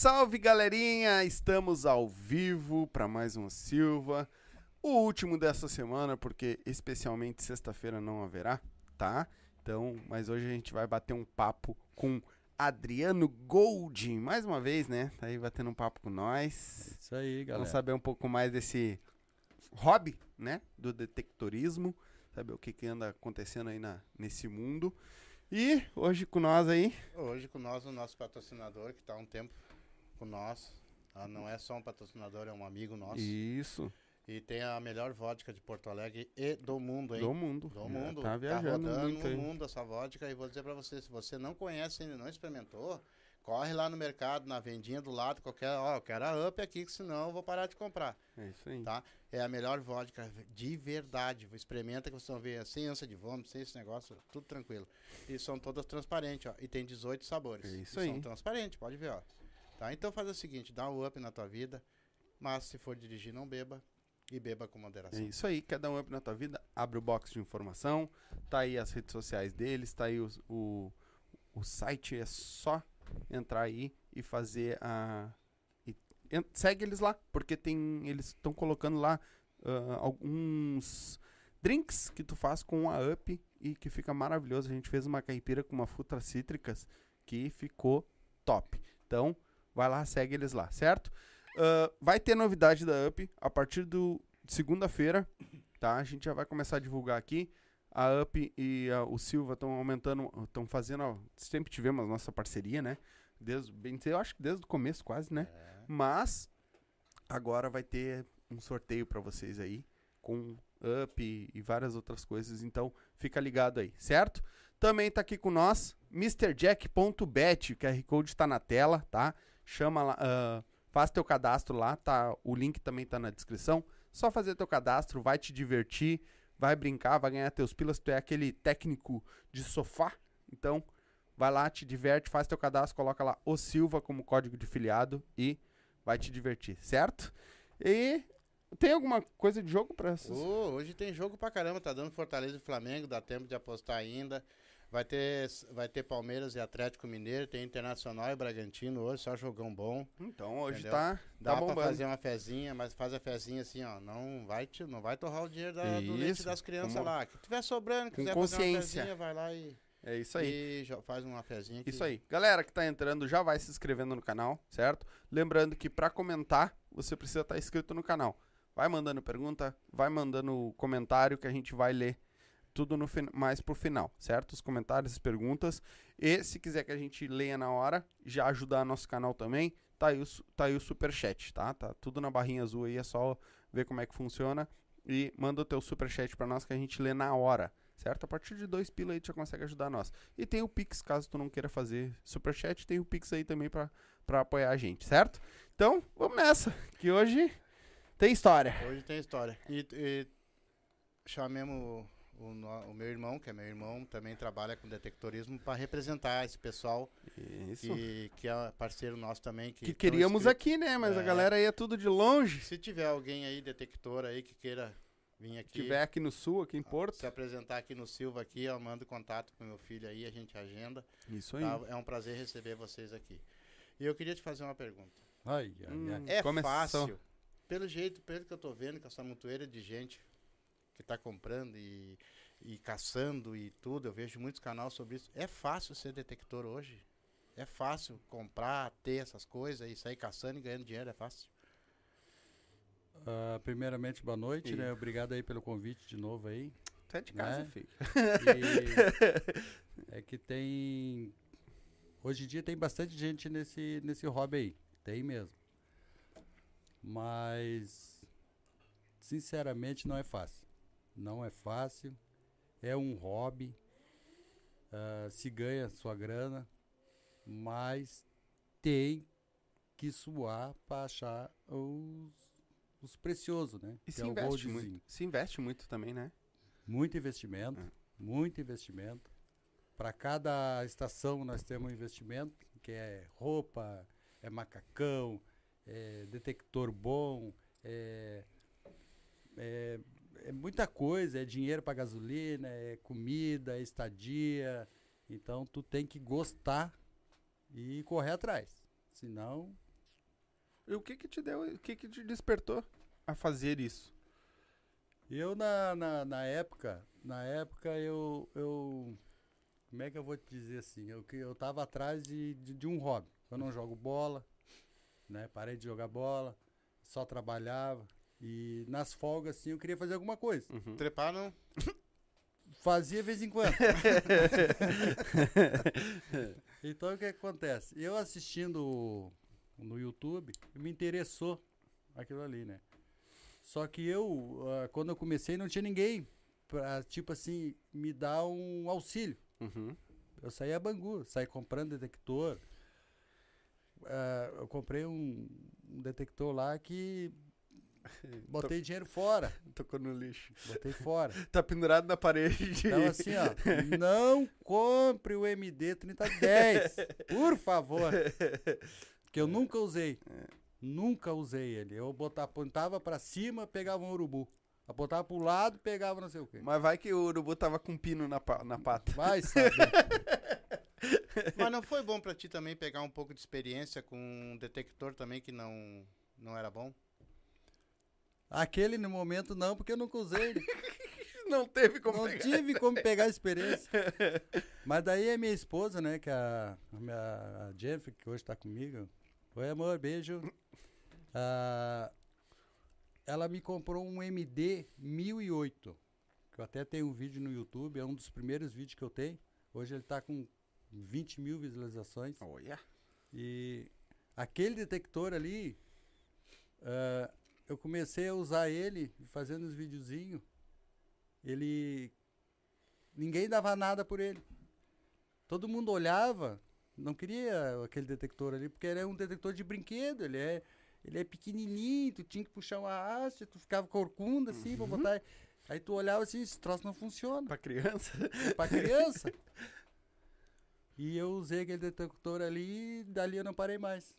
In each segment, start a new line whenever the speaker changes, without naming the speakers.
Salve, galerinha! Estamos ao vivo para mais um Silva. O último dessa semana, porque especialmente sexta-feira não haverá, tá? Então, mas hoje a gente vai bater um papo com Adriano Gold, mais uma vez, né? Tá aí batendo um papo com nós.
Isso aí, galera.
Vamos saber um pouco mais desse hobby, né? Do detectorismo. Saber o que, que anda acontecendo aí na, nesse mundo. E hoje com nós aí.
Hoje com nós o nosso patrocinador, que está há um tempo com nós. Ah, não é só um patrocinador, é um amigo nosso.
Isso.
E tem a melhor vodka de Porto Alegre e do mundo, hein?
Do mundo.
Do mundo.
Tá viajando
rodando
muito
no mundo essa vodka. E vou dizer pra você, se você não conhece ainda, não experimentou, corre lá no mercado, na vendinha do lado, qualquer... Ó, eu quero a Up aqui, que senão eu vou parar de comprar,
É isso aí.
tá? É a melhor vodka de verdade. Experimenta que vocês vão ver, sem ânsia de vômito, sem esse negócio, tudo tranquilo. E são todas transparentes, ó. E tem 18 sabores.
É isso
E
aí.
São transparentes, pode ver, ó. Tá? Então faz o seguinte, dá um up na tua vida, mas se for dirigir, não beba. E beba com
É
moderação.
isso aí, quer dar um up na tua vida? Abre o box de informação, tá aí as redes sociais deles, tá aí os- o, o site, é só entrar aí e fazer a. e en- segue eles lá, porque tem. Eles estão colocando lá ah, alguns drinks que tu faz com a Up e que fica maravilhoso. A gente fez uma caipira com uma frutas cítricas que ficou top. Então, vai lá, segue eles lá, certo? Ah, vai ter novidade da Up a partir do segunda-feira, tá? A gente já vai começar a divulgar aqui. A Up e a- o Silva estão aumentando, estão fazendo, ó, sempre tivemos a nossa parceria, né? Desde, bem eu acho que desde o começo quase, né?
É.
Mas agora vai ter um sorteio pra vocês aí com Up e, e várias outras coisas, então fica ligado aí, certo? Também tá aqui com nós MrJack.bet, o QR Code tá na tela, tá? Chama lá, ah, faz teu cadastro lá, tá? O link também tá na descrição. Só fazer teu cadastro, vai te divertir, vai brincar, vai ganhar teus pilas, tu é aquele técnico de sofá, então vai lá, te diverte, faz teu cadastro, coloca lá o Silva como código de filiado e vai te divertir, certo? E tem alguma coisa de jogo pra essas?
Ô, hoje tem jogo pra caramba, tá dando Fortaleza e Flamengo, dá tempo de apostar ainda. Vai ter, vai ter Palmeiras e Atlético Mineiro, tem Internacional e Bragantino hoje, só jogão bom.
Então hoje
Entendeu?
tá,
Dá
tá
pra
bombando.
fazer uma fezinha, mas faz a fezinha assim, ó. Não vai, te, não vai torrar o dinheiro da, do leite das crianças
como-
lá. Que tiver sobrando, quiser fazer uma fezinha, vai lá e,
É isso aí.
e faz uma fezinha. que-
Isso aí. Galera que tá entrando, já vai se inscrevendo no canal, certo? Lembrando que pra comentar, você precisa estar inscrito no canal. Vai mandando pergunta, vai mandando comentário que a gente vai ler tudo no mais pro final, certo? Os comentários, as perguntas. E se quiser que a gente leia na hora, já ajudar nosso canal também, tá aí o, tá aí o superchat, tá? Tá tudo na barrinha azul aí, é só ver como é que funciona. E manda o teu superchat pra nós que a gente lê na hora, certo? A partir de dois pila aí tu já consegue ajudar nós. E tem o Pix, caso tu não queira fazer superchat, tem o Pix aí também pra, pra apoiar a gente, certo? Então, vamos nessa, que hoje tem história.
Hoje tem história. E, e chamemos o, o meu irmão, que é meu irmão, também trabalha com detectorismo, para representar esse pessoal
Isso.
que, que é parceiro nosso também. Que,
Que queríamos
inscrito.
aqui, né? Mas a
É.
galera aí é tudo de longe.
Se tiver alguém aí, detector aí, que queira vir aqui.
Se tiver aqui no sul, aqui em Porto.
Se apresentar aqui no Silva aqui, eu mando contato com meu filho aí, a gente agenda.
Isso aí.
tá? É um prazer receber vocês aqui. E eu queria te fazer uma pergunta.
Ai, ai,
Hum.
ai.
É
Começou.
fácil, pelo jeito, pelo que eu tô vendo, com essa montoeira de gente que tá comprando e, e caçando e tudo, eu vejo muitos canais sobre isso. É fácil ser detector hoje? É fácil comprar, ter essas coisas e sair caçando e ganhando dinheiro? É fácil?
Ah, primeiramente, boa noite,
E-
né? Obrigado aí pelo convite de novo aí.
É de casa,
Né?
filho.
E é que tem. Hoje em dia tem bastante gente nesse, nesse hobby aí. Tem mesmo. Mas. Sinceramente, não é fácil. Não é fácil. É um hobby. ah, se ganha sua grana. Mas tem que suar para achar os, os preciosos, né?
E se
é
investe muito. Se investe muito também, né?
Muito investimento,
É.
muito investimento. Para cada estação nós temos um investimento, que é roupa, é macacão, é detector bom, é, é, é muita coisa, é dinheiro para gasolina, é comida, é estadia. Então tu tem que gostar e correr atrás. Senão,
E o que que te deu, o que que te despertou a fazer isso?
eu na, na, na época, na época eu, eu. Como é que eu vou te dizer assim? Eu, que eu tava atrás de, de, de um hobby. Eu não jogo bola, né? Parei de jogar bola, só trabalhava. E nas folgas, assim, eu queria fazer alguma coisa.
Uhum.
Trepar não.
Fazia de vez em quando. então o que acontece? Eu assistindo no YouTube, me interessou aquilo ali, né? Só que eu, ah, quando eu comecei, não tinha ninguém pra, tipo assim, me dar um auxílio.
Uhum.
Eu saí a Bangu, saí comprando detector. Ah, eu comprei um, um detector lá que botei dinheiro fora.
Tocou no lixo.
Botei fora.
Tá pendurado na parede.
Então, assim, ó, não compre o MD 3010, por favor. Que eu nunca usei. Nunca usei ele. Eu botava, apontava pra cima, pegava um urubu. Apontava pro lado, pegava não sei o quê.
Mas vai que o urubu tava com pino na, pa- na pata.
Vai saber.
Mas não foi bom pra ti também pegar um pouco de experiência com um detector também que não, não era bom?
Aquele no momento não, porque eu nunca usei.
Não teve como
não
pegar.
tive como pegar a experiência. Mas daí a minha esposa, né, que é a, a minha a Jennifer, que hoje tá comigo. Oi, amor, beijo. Ah, ela me comprou um MD 1008. Que eu até tenho um vídeo no YouTube, é um dos primeiros vídeos que eu tenho. Hoje ele tá com 20 mil visualizações.
Olha.
E aquele detector ali, ah, eu comecei a usar ele fazendo os videozinhos. Ele. Ninguém dava nada por ele. Todo mundo olhava, não queria aquele detector ali, porque ele é um detector de brinquedo, ele é, ele é pequenininho, tu tinha que puxar uma haste, tu ficava corcunda assim pra botar. Aí tu olhava assim, esse troço não funciona
Pra criança.
pra criança. e eu usei aquele detector ali e dali eu não parei mais.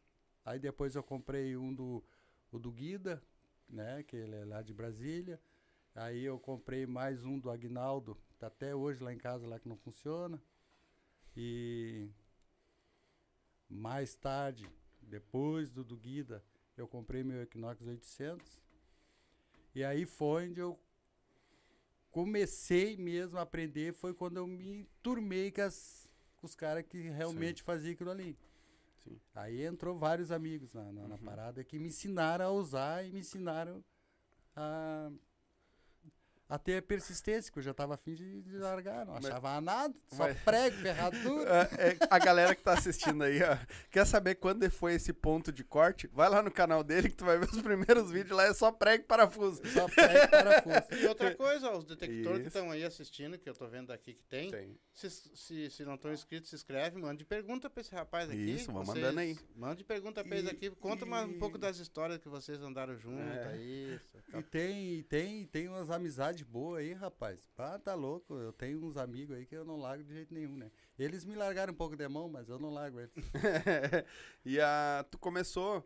Aí depois eu comprei um do, o do Guida, né? Que ele é lá de Brasília. Aí eu comprei mais um do Agnaldo, tá até hoje lá em casa lá que não funciona. E mais tarde, depois do do Guida, eu comprei meu Equinox 800. E aí foi onde eu comecei mesmo a aprender foi quando eu me turmei com, as- com os caras que realmente faziam aquilo ali.
Sim.
Aí entrou vários amigos na, na, na parada que me ensinaram a usar e me ensinaram a, a ter persistência, que eu já estava afim de, de largar, não
Mas-
achava nada, só
mas-
prego, ferradura.
É, é, a galera que tá assistindo aí, ó, quer saber quando foi esse ponto de corte? Vai lá no canal dele que tu vai ver os primeiros vídeos lá, é só prego e parafuso.
Só prego, parafuso.
E outra coisa, ó, os detectores que
Isso.
estão aí assistindo, que eu tô vendo aqui que tem,
Tem.
se, se, se não estão inscritos, se inscreve, mande pergunta pra esse rapaz aqui.
Isso, vão
Vocês-
mandando aí.
Mande pergunta pra eles
E-
aqui, conta uma- um
e-
pouco das histórias que vocês andaram juntos,
É.
aí.
E tem, tem, tem umas amizades boas aí, rapaz. Ah, tá louco. Eu tenho uns amigos aí que eu não largo de jeito nenhum, né? Eles me largaram um pouco de mão, mas eu não largo eles.
e a, tu começou.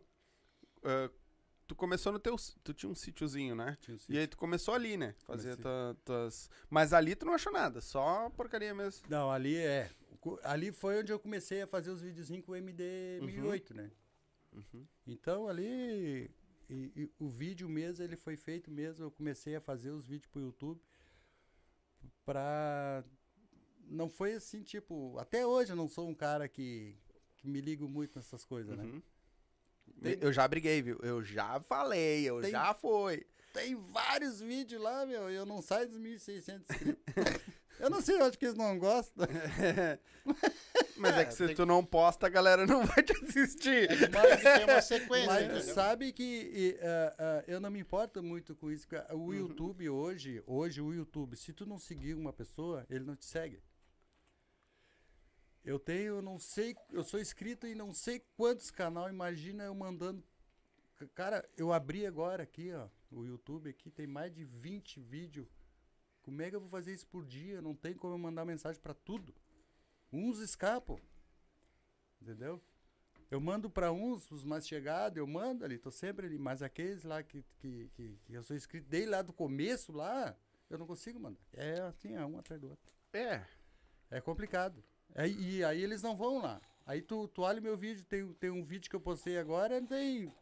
ah, tu começou no teu. Tu tinha um sítiozinho, né?
Tinha um
E
sítio.
aí tu começou ali, né? Fazer
Comecei.
tua- tuas. Mas ali tu não achou nada, só porcaria mesmo.
Não, ali é. Ali foi onde eu comecei a fazer os videozinhos com o MD 1008, né?
Uhum.
Então ali. E- e o vídeo mesmo, ele foi feito mesmo. Eu comecei a fazer os vídeos pro YouTube. Pra. Não foi assim, tipo. Até hoje eu não sou um cara que, que me ligo muito nessas coisas, né?
Uhum.
Tem-
Eu já briguei, viu? Eu já falei, eu
Tem-
já foi.
Tem vários vídeos lá, meu, e eu não saio dos 1.600 inscritos. eu não sei, eu acho que eles não gostam.
Mas é,
É,
que se
tem-
tu não posta, a galera não vai te assistir.
Mas tem uma sequência,
Mas tu
entendeu?
sabe que e, ah, ah, eu não me importo muito com isso. O
Uhum.
YouTube hoje, hoje o YouTube, se tu não seguir uma pessoa, ele não te segue. Eu tenho, não sei, eu sou inscrito em não sei quantos canal, imagina eu mandando. Cara, eu abri agora aqui, ó, o YouTube aqui, tem mais de 20 vídeos. Como é que eu vou fazer isso por dia? Não tem como eu mandar mensagem pra tudo. Uns escapam. Entendeu? Eu mando pra uns, os mais chegados, eu mando ali, tô sempre ali. Mas aqueles lá que, que, que, que eu sou inscrito desde lá do começo lá, eu não consigo mandar. É assim, é um atrás do outro.
É.
É complicado. É, e aí eles não vão lá. Aí tu, tu olha meu vídeo, tem, tem um vídeo que eu postei agora, não tem,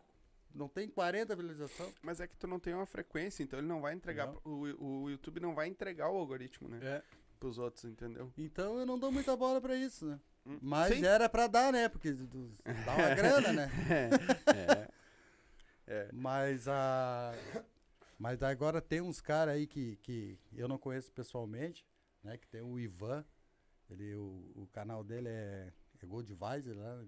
não tem 40 visualizações.
Mas é que tu não tem uma frequência, então ele não vai entregar.
Não.
O, o YouTube não vai entregar o algoritmo, né?
É.
Pros outros, entendeu?
Então eu não dou muita bola pra isso, né?
Hum,
Mas
sim.
era pra dar, né? Porque dá uma grana, né?
É. é.
Mas a. Mas agora tem uns caras aí que, que eu não conheço pessoalmente, né? Que tem o Ivan. Ele, o, o canal dele é, é Gold Visor, né?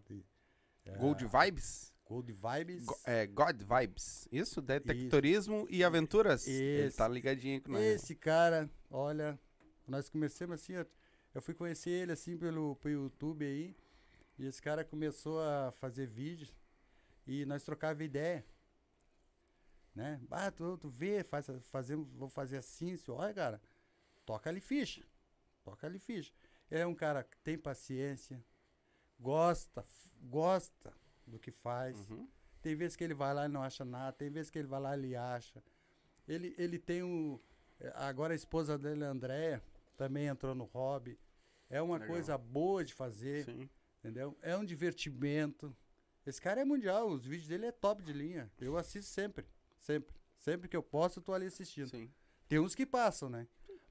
é,
Gold Vibes?
Gold Vibes.
Go- é, God Vibes. Isso? Detectorismo e aventuras? Ele
Isso.
tá ligadinho com nós.
Esse cara, olha, nós começamos assim, eu fui conhecer ele assim pelo, pelo YouTube aí, e esse cara começou a fazer vídeos e nós trocava ideia. Né? Ah, tu, tu vê, faz, fazemos, vou fazer assim, se olha, cara, toca ali ficha. Toca ali ficha. É um cara que tem paciência, gosta, gosta do que faz.
Uhum.
Tem vezes que ele vai lá e não acha nada, tem vezes que ele vai lá e ele acha. Ele, ele tem um. eh, Agora a esposa dele, a Andréia, também entrou no hobby. É uma
Legal.
coisa boa de fazer,
Sim.
entendeu? É um divertimento. Esse cara é mundial, os vídeos dele é top de linha. Eu assisto sempre, sempre. Sempre que eu posso, eu tô ali assistindo.
Sim.
Tem uns que passam, né?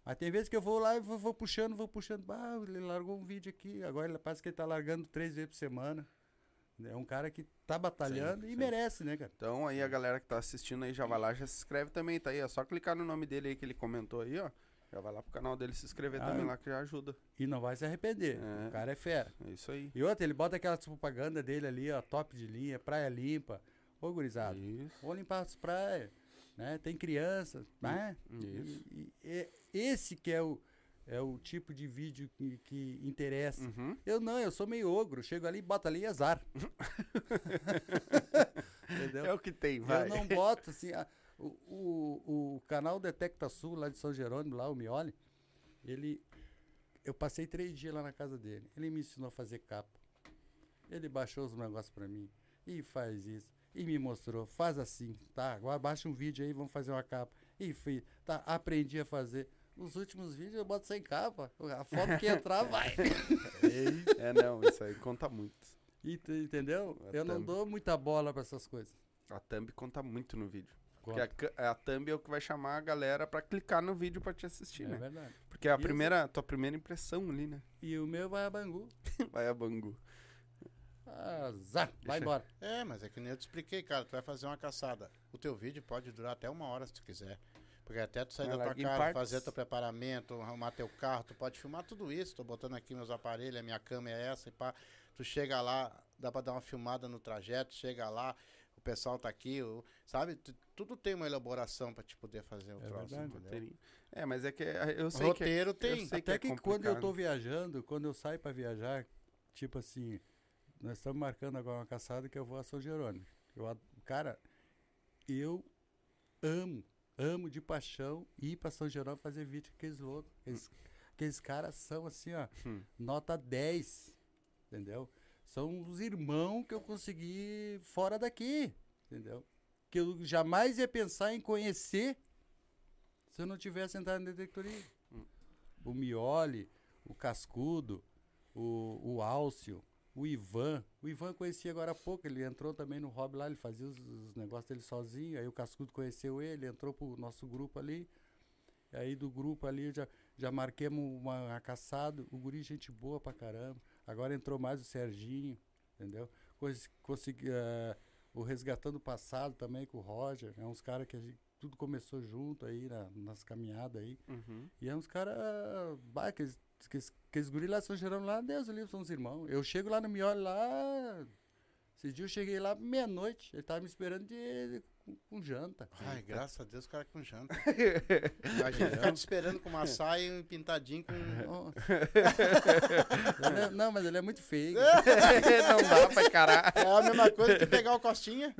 Mas tem vezes que eu vou lá e vou, vou puxando, vou puxando. Ah, ele largou um vídeo aqui. Agora ele parece que ele tá largando três vezes por semana. É um cara que tá batalhando
Sim,
e
sim.
merece, né, cara?
Então aí a galera que tá assistindo aí já vai lá, já se inscreve também, tá aí. É só clicar no nome dele aí que ele comentou aí, ó. Já vai lá pro canal dele se inscrever
Ah,
também lá que já ajuda.
E não vai se arrepender.
É.
O cara é fera.
É isso aí.
E outra, ele bota aquela propaganda dele ali, ó, top de linha, praia limpa. Ô, gurizada,
Isso.
vou limpar as praias, né? Tem criança, né?
Isso.
E, e- e- esse que é o, é o tipo de vídeo que, que interessa.
Uhum.
Eu não, eu sou meio ogro. Chego ali, bota ali e azar. Entendeu?
É o que tem, vai.
Eu não boto assim. a- o, o, o canal Detecta Sul, lá de São Jerônimo, lá, o Mioli, ele. Eu passei três dias lá na casa dele. Ele me ensinou a fazer capa. Ele baixou os negócios pra mim. E faz isso. E me mostrou. Faz assim. Tá, agora baixa um vídeo aí, vamos fazer uma capa. E fiz. Tá, aprendi a fazer. Os últimos vídeos eu boto sem capa. A foto que entrar vai.
É, não, isso aí conta muito.
E tu entendeu?
A
Eu não
thumb.
dou muita bola pra essas coisas.
A thumb conta muito no vídeo. Porque
Conta.
a, ca- a thumb é o que vai chamar a galera pra clicar no vídeo pra te assistir,
É
né?
verdade.
Porque é a primeira, tua primeira impressão ali, né?
E o meu vai a Bangu.
Vai a Bangu.
Azar, vai
Deixa-
embora.
É, mas é que nem eu te expliquei, cara. Tu vai fazer uma caçada. O teu vídeo pode durar até uma hora se tu quiser. Porque até tu sair
Vai
da tua casa,
partes.
fazer teu preparamento, arrumar teu carro, tu pode filmar tudo isso. Tô botando aqui meus aparelhos, a minha câmera é essa e pá. Tu chega lá, dá pra dar uma filmada no trajeto, chega lá, o pessoal tá aqui, o- sabe? Tu- tudo tem uma elaboração pra te poder fazer o
É
troço,
verdade.
entendeu?
É, mas é que é- eu sei que.
Roteiro
eu
tem.
sei
Até
é
que, quando eu tô viajando, quando eu saio pra viajar, tipo assim, nós estamos marcando agora uma caçada que eu vou a São Jerônimo. Eu, cara, eu amo, amo de paixão ir pra São Jerônimo fazer vídeo com aqueles loucos. Aqueles, aqueles caras são assim, ó,
Hum.
nota 10, entendeu? São os irmãos que eu consegui fora daqui, entendeu? Que eu jamais ia pensar em conhecer se eu não tivesse entrado no detectoria.
Hum.
O Mioli, o Cascudo, o, o Álcio, o Ivan. O Ivan eu conheci agora há pouco, ele entrou também no hobby lá, ele fazia os, os negócios dele sozinho. Aí o Cascudo conheceu ele, entrou pro nosso grupo ali. Aí do grupo ali já, já marquemos uma, uma caçada. O guri, gente boa pra caramba. Agora entrou mais o Serginho, entendeu? Cons- Consegui, eh, o Resgatando o Passado também com o Roger. É uns caras que a gente, tudo começou junto aí na- nas caminhadas aí.
Uhum.
E é uns caras. Aqueles, aqueles, aqueles guris lá são gerando lá, Deus ali, são os irmãos. Eu chego lá no Mioli lá. Esses dias eu cheguei lá meia-noite. Ele tava me esperando de, com, janta.
Ai, graças a Deus o cara com janta. Te esperando com uma saia e um pintadinho com.
É- não, mas ele é muito feio.
não dá pra encarar.
É a mesma coisa que pegar o Costinha.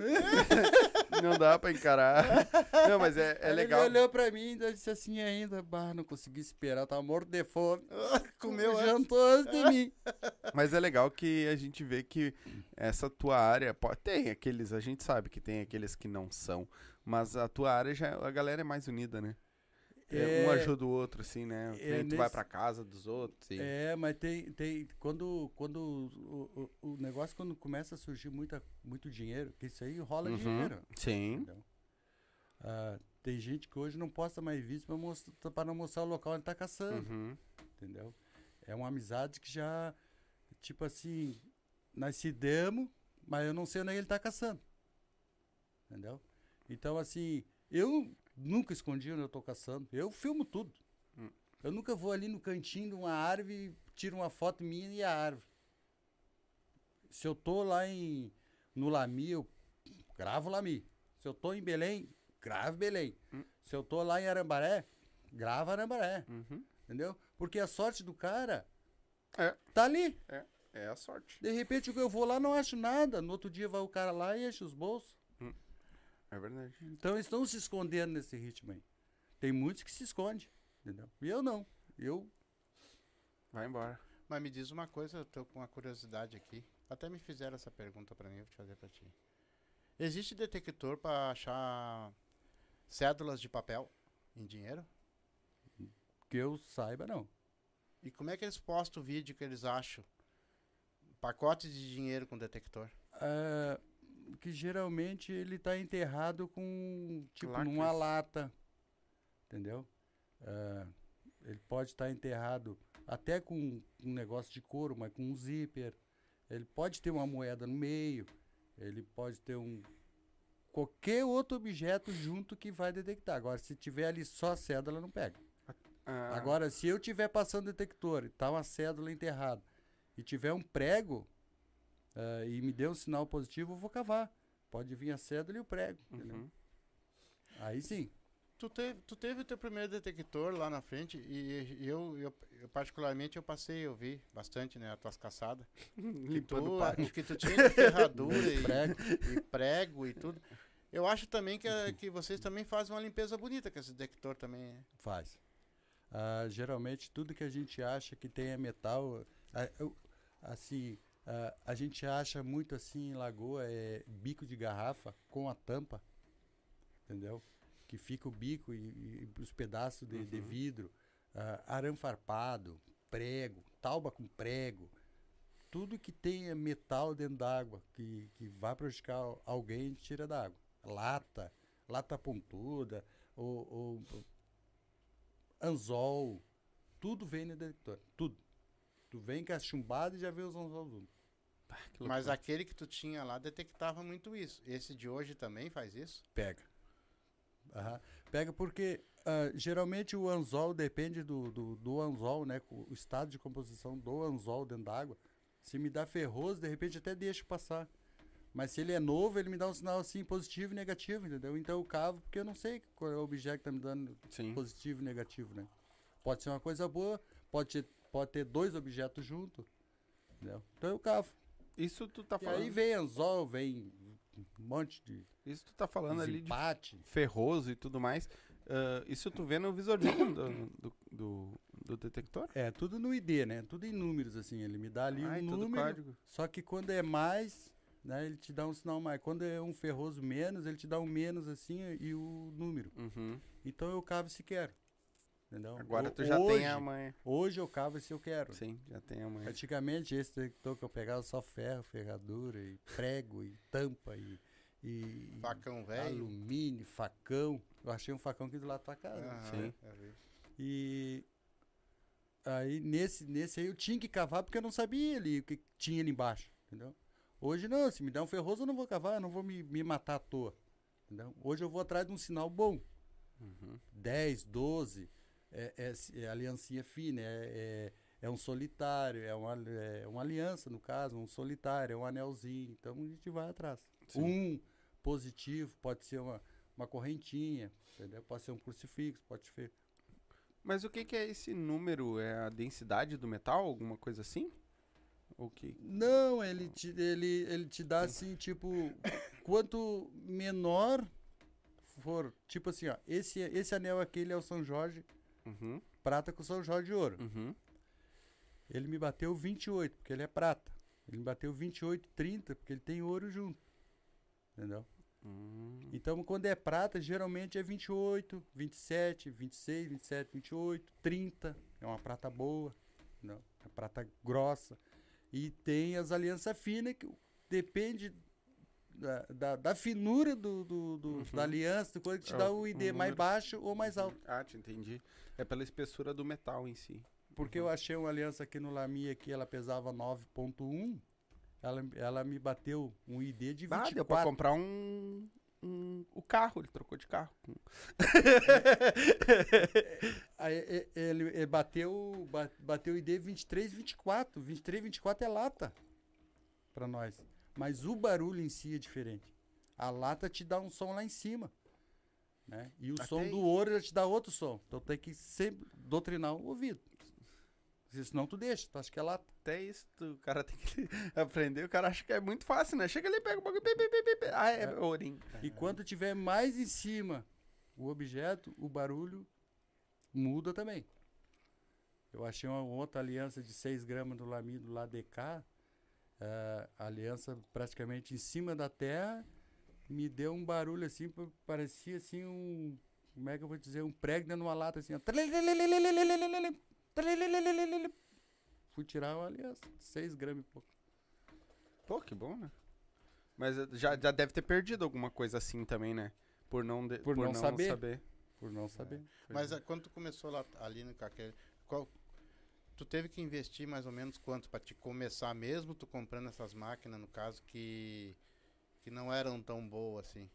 Não dá pra encarar. Não, mas é, é legal.
Ele olhou pra mim e disse assim ainda, bah, não consegui esperar, tava morto de fome.
Comeu antes.
jantou antes de mim.
Mas é legal que a gente vê que essa tua área. pô, Tem aqueles, a gente sabe que tem aqueles que não são. Mas a tua área já. A galera é mais unida, né? É, um
É-
ajuda o outro, assim, né?
É
vai
nesse-
pra casa dos outros. E...
É, mas tem, tem quando, quando o, o, o negócio quando começa a surgir muita, muito dinheiro, que isso aí rola
Uhum.
dinheiro.
Sim.
Entendeu? Ah, tem gente que hoje não posta mais vídeo para mostrar, para não mostrar o local onde tá caçando,
Uhum.
entendeu? É uma amizade que já, tipo assim, nós se demos, mas eu não sei onde ele tá caçando, entendeu? Então, assim, eu nunca escondi onde eu tô caçando, eu filmo tudo.
Hum.
Eu nunca vou ali no cantinho de uma árvore e tiro uma foto minha e a árvore. Se eu tô lá em, no Lami, eu gravo Lami. Se eu tô em Belém, gravo Belém.
Hum.
Se eu tô lá em Arambaré, gravo Arambaré.
Uhum.
Entendeu? Porque a sorte do cara
É.
tá ali.
É a sorte.
De repente eu vou lá não acho nada. No outro dia vai o cara lá e enche os bolsos.
É verdade.
Então eles estão se escondendo nesse ritmo aí. Tem muitos que se escondem. Entendeu? E eu não. Eu.
Vai embora.
Mas me diz uma coisa, eu tô com uma curiosidade aqui. Até me fizeram essa pergunta pra mim, eu vou te fazer pra ti. Existe detector pra achar cédulas de papel em dinheiro?
Que eu saiba, não.
E como é que eles postam o vídeo que eles acham? Pacotes de dinheiro com detector.
Ah, que geralmente ele tá enterrado com tipo
Lacres.
numa lata, entendeu? Ah, ele pode estar enterrado até com um negócio de couro, mas com um zíper. Ele pode ter uma moeda no meio. Ele pode ter um qualquer outro objeto junto que vai detectar. Agora, se tiver ali só a cédula, não pega.
Ah,
Agora, se eu tiver passando detector e tá uma cédula enterrada e tiver um prego ah, e me der um sinal positivo, eu vou cavar. Pode vir a cédula e o prego.
uhum.
Aí sim.
Tu teve, tu teve o teu primeiro detector lá na frente e, e eu, eu, eu particularmente, eu passei, eu vi bastante, né, as tuas caçadas. Que tu, que tu tinha de ferradura e,
pregos.
e prego e tudo. Eu acho também que, a- que vocês também fazem uma limpeza bonita com esse detector também. né?
Faz. Ah, geralmente, tudo que a gente acha que tenha metal, ah, eu- assim, ah, a gente acha muito assim em lagoa, é bico de garrafa com a tampa, entendeu? Que fica o bico e, e os pedaços de, de
Uhum.
vidro, ah, arame farpado, prego, tauba com prego, tudo que tenha metal dentro d'água, que, que vai prejudicar alguém, a gente tira da água. Lata, lata pontuda, ou, ou anzol, tudo vem no detector, tudo. Tu vem cachumbado e já vê os.
Que
Mas aquele que tu tinha lá detectava muito isso. Esse de hoje também faz isso?
Pega. Aham. Pega porque ah, geralmente o anzol depende do, do, do anzol, né? O estado de composição do anzol dentro d'água. Se me dá ferroso, de repente até deixo passar. Mas se ele é novo, ele me dá um sinal assim positivo e negativo, entendeu? Então eu cavo porque eu não sei qual é o objeto que tá me dando
Sim.
positivo e negativo, né? Pode ser uma coisa boa, pode pode ter dois objetos juntos, entendeu? Então eu cavo.
Isso tu tá
E
falando.
aí vem anzol, vem um monte de
Isso tu tá falando ali de ferroso e tudo mais. Ah, isso tu vê no visorzinho do, do, do, do detector?
É, tudo no ID, né? Tudo em números, assim. Ele me dá ali
Ah,
um número.
código.
Só que quando é mais, né? Ele te dá um sinal mais. Quando é um ferroso menos, ele te dá um menos, assim, e o número.
Uhum.
Então eu cavo se quero. Entendeu?
Agora
O-
tu já
hoje,
tem a manha.
Hoje eu cavo se eu quero.
Sim, já tem a manha.
Antigamente, esse detector que eu pegava só ferro, ferradura, e prego, e tampa, e, e
Facão velho.
alumínio, facão. Eu achei um facão aqui do lado da tua casa.
Aham,
Sim.
eu vi.
E aí nesse, nesse aí eu tinha que cavar porque eu não sabia ali o que tinha ali embaixo, entendeu? Hoje não, se me der um ferroso eu não vou cavar, eu não vou me, me matar à toa. Entendeu? Hoje eu vou atrás de um sinal bom.
Uhum.
10, 12, é, é, é aliancinha fina, é, é, é um solitário, é uma, é uma aliança, no caso, um solitário, é um anelzinho. Então a gente vai atrás.
Sim.
Um positivo pode ser uma, uma correntinha, entendeu? Pode ser um crucifixo, pode ser.
Mas o que, que é esse número? É a densidade do metal? Alguma coisa assim? O que?
Não, ele te, ele, ele te dá assim, tipo, quanto menor for, tipo assim, ó, esse, esse anel aqui ele é o São Jorge,
Uhum.
prata com São Jorge de ouro.
Uhum.
Ele me bateu 28, porque ele é prata. Ele me bateu 28, 30, porque ele tem ouro junto. Entendeu?
Hum.
Então, quando é prata, geralmente é 28, 27, 26, 27, 28, 30. É uma prata boa, não, é prata grossa. E tem as alianças finas, que depende da, da, da finura do, do- do-
Uhum.
da aliança, coisa que te
É
dá
o-
ID
o
mais
número.
baixo ou mais alto.
Ah, te entendi. É pela espessura do metal em si.
Porque eu achei uma aliança aqui no Lami, aqui, ela pesava 9.1, ela, ela me bateu um ID de 24.
Ah, deu pra comprar um, um- O carro, ele trocou de carro.
Aí, e- ele, ele bateu, ba- bateu o ID 23, 24. 23, 24 é lata pra nós. Mas o barulho em si é diferente. A lata te dá um som lá em cima. Né? E o
Até
som do ouro já te dá outro som. Então tem que sempre doutrinar o ouvido. Senão tu deixa, tu acha que é lata.
Até isso tu- o cara tem que aprender. O cara acha que é muito fácil, né? Chega ali, pega o bagulho. Ah, é,
É.
ourinho.
E quando tiver mais em cima o objeto, o barulho muda também. Eu achei uma outra aliança de 6 gramas do lamido lá DK, eh, a aliança praticamente em cima da terra, me deu um barulho assim, pa- parecia assim um, como é que eu vou dizer, um prego dentro de uma lata assim, ó. Fui tirar uma aliança, 6 gramas e pouco.
Pô, que bom, né? Mas eh, já, já deve ter perdido alguma coisa assim também, né? Por não, de-
Por não saber.
saber.
Por não saber.
Mas ah, quando tu começou lá ali no Caqueiro, qual tu teve que investir mais ou menos quanto pra te começar mesmo, tu comprando essas máquinas no caso que que não eram tão boas assim.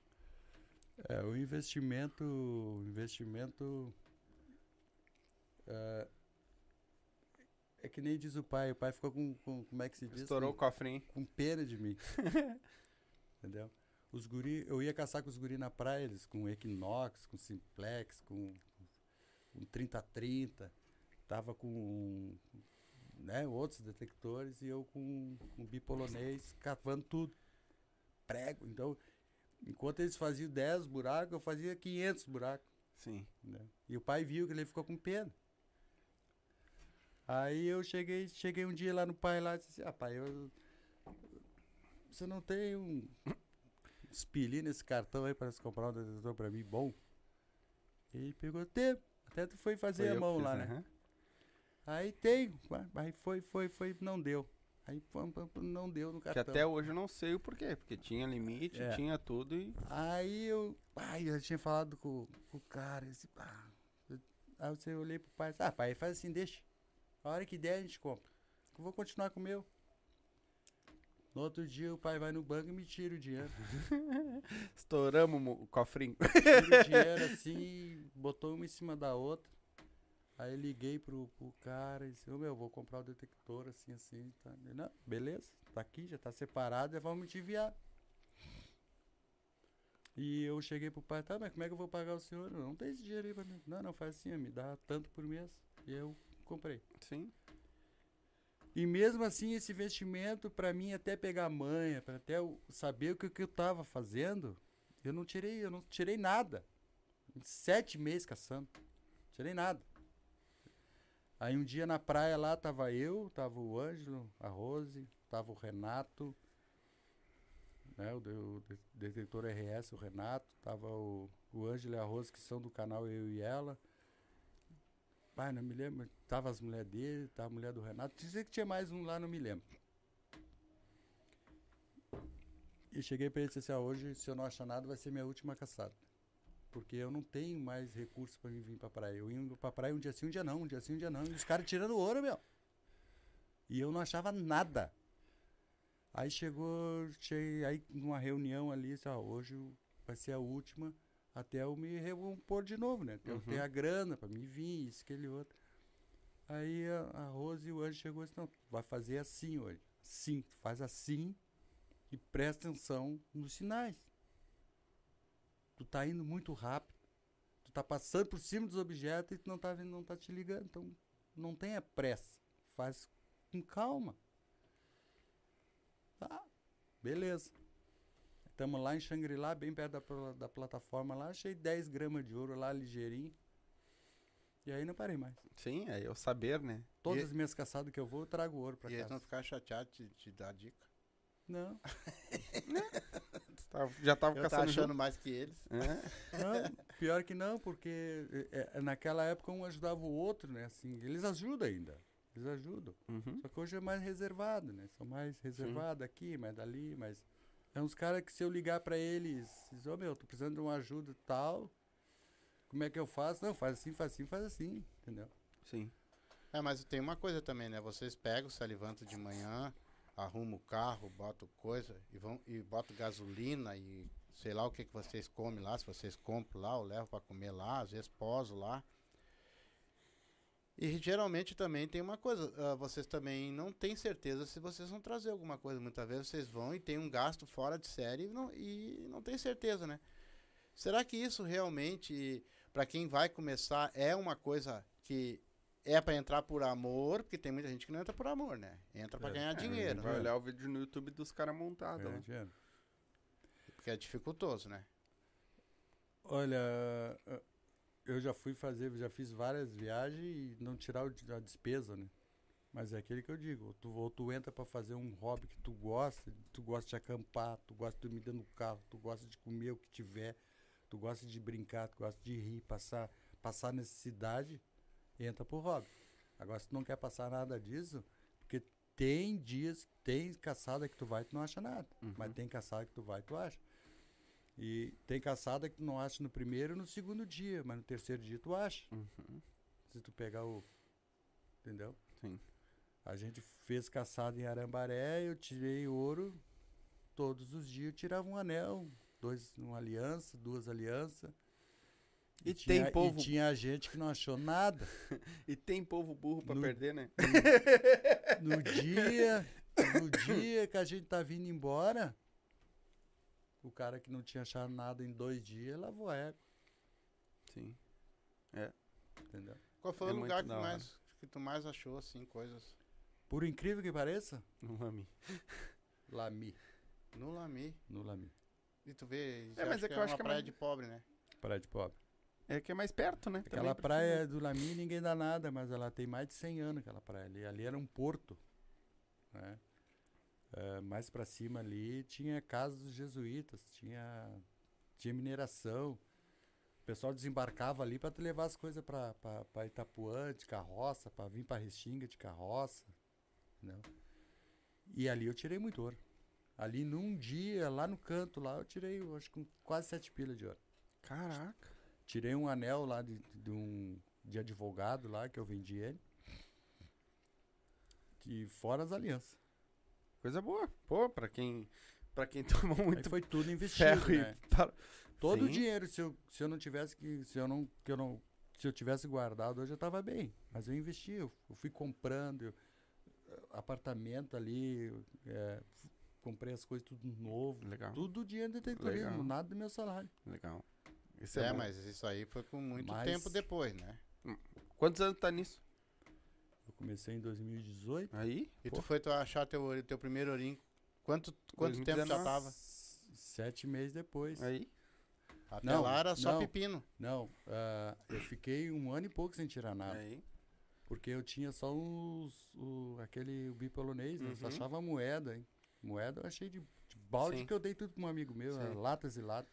É, o investimento, o investimento é, é que nem diz o pai, o pai ficou com, com como é que se diz?
Estourou o
com,
cofrinho.
com pena de mim. Entendeu? Os guri, eu ia caçar com os guri na praia, eles com Equinox, com Simplex, com, com 3030, tava com né, outros detectores e eu com um bipolonês cavando tudo. Prego. Então, enquanto eles faziam 10 buracos, eu fazia 500 buracos.
Sim.
né? E o pai viu que ele ficou com pena. Aí eu cheguei, cheguei um dia lá no pai lá e disse assim, ah pai, eu, você não tem um espelhinho nesse cartão aí para comprar um detetor para mim bom? E ele pegou, tem, até tu foi fazer
Foi
a mão
fiz,
lá, né?
aham.
Aí tem, aí foi, foi, foi, não deu. Aí pam, pam, pam, não deu no
Que
cartão.
até hoje eu não sei o porquê. Porque tinha limite,
É.
tinha tudo e.
Aí eu. Ai, eu tinha falado com, com o cara. Esse, ah, eu- aí eu olhei pro pai e disse, ah, pai, faz assim, deixa. A hora que der, a gente compra. Eu vou continuar com o meu. No outro dia, o pai vai no banco e me tira o dinheiro.
Estouramos mo- o cofrinho.
Tira o dinheiro assim, botou uma em cima da outra. Aí liguei pro, pro cara e disse, ô meu, vou comprar o detector assim, assim. Tá. Ele, não, beleza, tá aqui, já tá separado, já vamos te enviar. E eu cheguei pro pai, tá, mas como é que eu vou pagar o senhor? Não tem esse dinheiro aí pra mim. Não, não, faz assim, me dá tanto por mês. E eu comprei.
Sim.
E mesmo assim, esse investimento, pra mim, até pegar manha, pra até saber o que, que eu tava fazendo, eu não tirei, eu não tirei nada. Sete meses caçando. Tirei nada. Aí um dia na praia lá tava eu, tava o Ângelo, a Rose, tava o Renato, né, o, o de- detetor RS, o Renato, tava o, o Ângelo e a Rose, que são do canal Eu e Ela. Pai, não me lembro. Tava as mulheres dele, tava a mulher do Renato. Dizia que tinha mais um lá, não me lembro. E cheguei pra ele e disse assim, ah, hoje, se eu não achar nada, vai ser minha última caçada. Porque eu não tenho mais recursos mim vir pra praia. Eu ia pra praia um dia sim, um dia não, um dia sim, um dia não. E os caras tirando ouro, meu. E eu não achava nada. Aí chegou, cheguei, aí numa reunião ali, disse, ó, hoje vai ser a última até eu me recompor de novo, né? Até eu
Uhum.
ter a grana pra me vir, isso, aquele outro. Aí a, a Rose e o Anjo chegou e disse, não, tu vai fazer assim hoje. Sim, tu faz assim e presta atenção nos sinais. Tu tá indo muito rápido. Tu tá passando por cima dos objetos e tu não tá vendo, não tá te ligando. Então, não tenha pressa. Faz com calma. Tá, beleza. Estamos lá em Xangri-Lá, bem perto da, da plataforma lá. Achei 10 gramas de ouro lá, ligeirinho. E aí não parei mais.
Sim, é eu saber, né?
Todas
E-
as minhas caçadas que eu vou, eu trago ouro pra
e eles
casa.
não ficar chateados de te dar dica.
Não.
Tá- Já tava
Eu
caçando
achando
junto?
mais que eles.
É?
Não, pior que não, porque é, é, naquela época um ajudava o outro, né? Assim, eles ajudam ainda. Eles ajudam.
Uhum.
Só que hoje é mais reservado, né? São mais reservados aqui, mais dali, mas. É uns caras que se eu ligar pra eles, diz, ô meu, tô precisando de uma ajuda e tal. Como é que eu faço? Não, faz assim, faz assim, faz assim, entendeu?
Sim.
É, mas tem uma coisa também, né? Vocês pegam, se levantam de manhã, arrumam o carro, botam coisa e vão e botam gasolina e sei lá o que, que vocês comem lá, se vocês compram lá ou levam para comer lá, às vezes posam lá. E geralmente também tem uma coisa, ah, vocês também não têm certeza se vocês vão trazer alguma coisa. Muitas vezes vocês vão e tem um gasto fora de série e não, e não tem certeza, né? Será que isso realmente, para quem vai começar, é uma coisa que é para entrar por amor? Porque tem muita gente que não entra por amor, né? Entra para
É,
ganhar
é,
dinheiro,
Vai
né?
olhar o vídeo no YouTube dos caras montados.
É,
né?
dinheiro.
porque é dificultoso, né?
Olha, eu já fui fazer, já fiz várias viagens e não tirar a despesa, né? Mas é aquele que eu digo, ou tu, ou tu entra pra fazer um hobby que tu gosta, tu gosta de acampar, tu gosta de dormir dentro do carro, tu gosta de comer o que tiver, tu gosta de brincar, tu gosta de rir, passar, passar necessidade, entra pro hobby. Agora, se tu não quer passar nada disso, porque tem dias, tem caçada que tu vai e tu não acha nada. Mas tem caçada que tu vai e tu acha. E tem caçada que tu não acha no primeiro e no segundo dia, mas no terceiro dia tu acha.
Uhum.
Se tu pegar o. Entendeu?
Sim.
A gente fez caçada em Arambaré, eu tirei ouro. Todos os dias eu tirava um anel, dois, uma aliança, duas alianças.
E
tinha,
tem povo-
E tinha gente que não achou nada.
E tem povo burro pra
No-
perder, né?
No dia, no dia que a gente tá vindo embora, o cara que não tinha achado nada em dois dias lavou a égua,
Sim.
entendeu?
Qual foi
É
o lugar que, mais, que tu mais achou, assim, coisas?
Por incrível que pareça,
No Lami.
Lami,
No Lami.
no Lami.
E tu vê,
É, mas é que eu
é
acho
uma
que é
praia
mais-
de pobre, né?
Praia de pobre.
É que é mais perto, né?
Aquela
Também
praia do Lami ninguém dá nada, mas ela tem mais de 100 anos, aquela praia ali. Ali era um porto, né? É, mais pra cima ali tinha casas dos jesuítas, tinha, tinha mineração. O pessoal desembarcava ali para levar as coisas pra Itapuã de carroça, para vir pra Restinga de carroça, entendeu? E ali eu tirei muito ouro. Ali num dia, lá no canto, lá eu tirei, acho que quase sete pilas de ouro.
Caraca.
Tirei um anel lá de, de um de advogado lá que eu vendi ele. Que fora as alianças.
Coisa boa. Pô, pra quem, pra quem tomou
Aí
muito
foi tudo investido,
ferro
né?
Para...
Todo o
Sim.
dinheiro, se eu, se eu não tivesse que. Se eu não, que eu não. Se eu tivesse guardado hoje eu tava bem. Mas eu investi, eu, eu fui comprando eu- apartamento ali, é, comprei as coisas tudo novo.
Legal.
Tudo dinheiro de deteitorismo,
Legal.
nada do meu salário.
Legal. Isso é,
É, mas isso aí foi com muito
Mas-
tempo depois, né?
Quantos anos tá nisso?
Eu comecei em 2018.
Aí?
E
Pô.
tu foi tu achar teu, teu primeiro ourinho. Quanto, quanto tempo já
2019.
tava?
Sete meses depois.
Aí?
Até
Não,
lá era só
não.
pepino.
Não, ah, eu fiquei um ano e pouco sem tirar nada.
Aí.
Porque eu tinha só os, o, aquele bipolonês, né? Eu só
Uhum.
achava moeda, hein? Moeda eu achei de, de balde
Sim.
que eu dei tudo pra um amigo meu, latas e latas.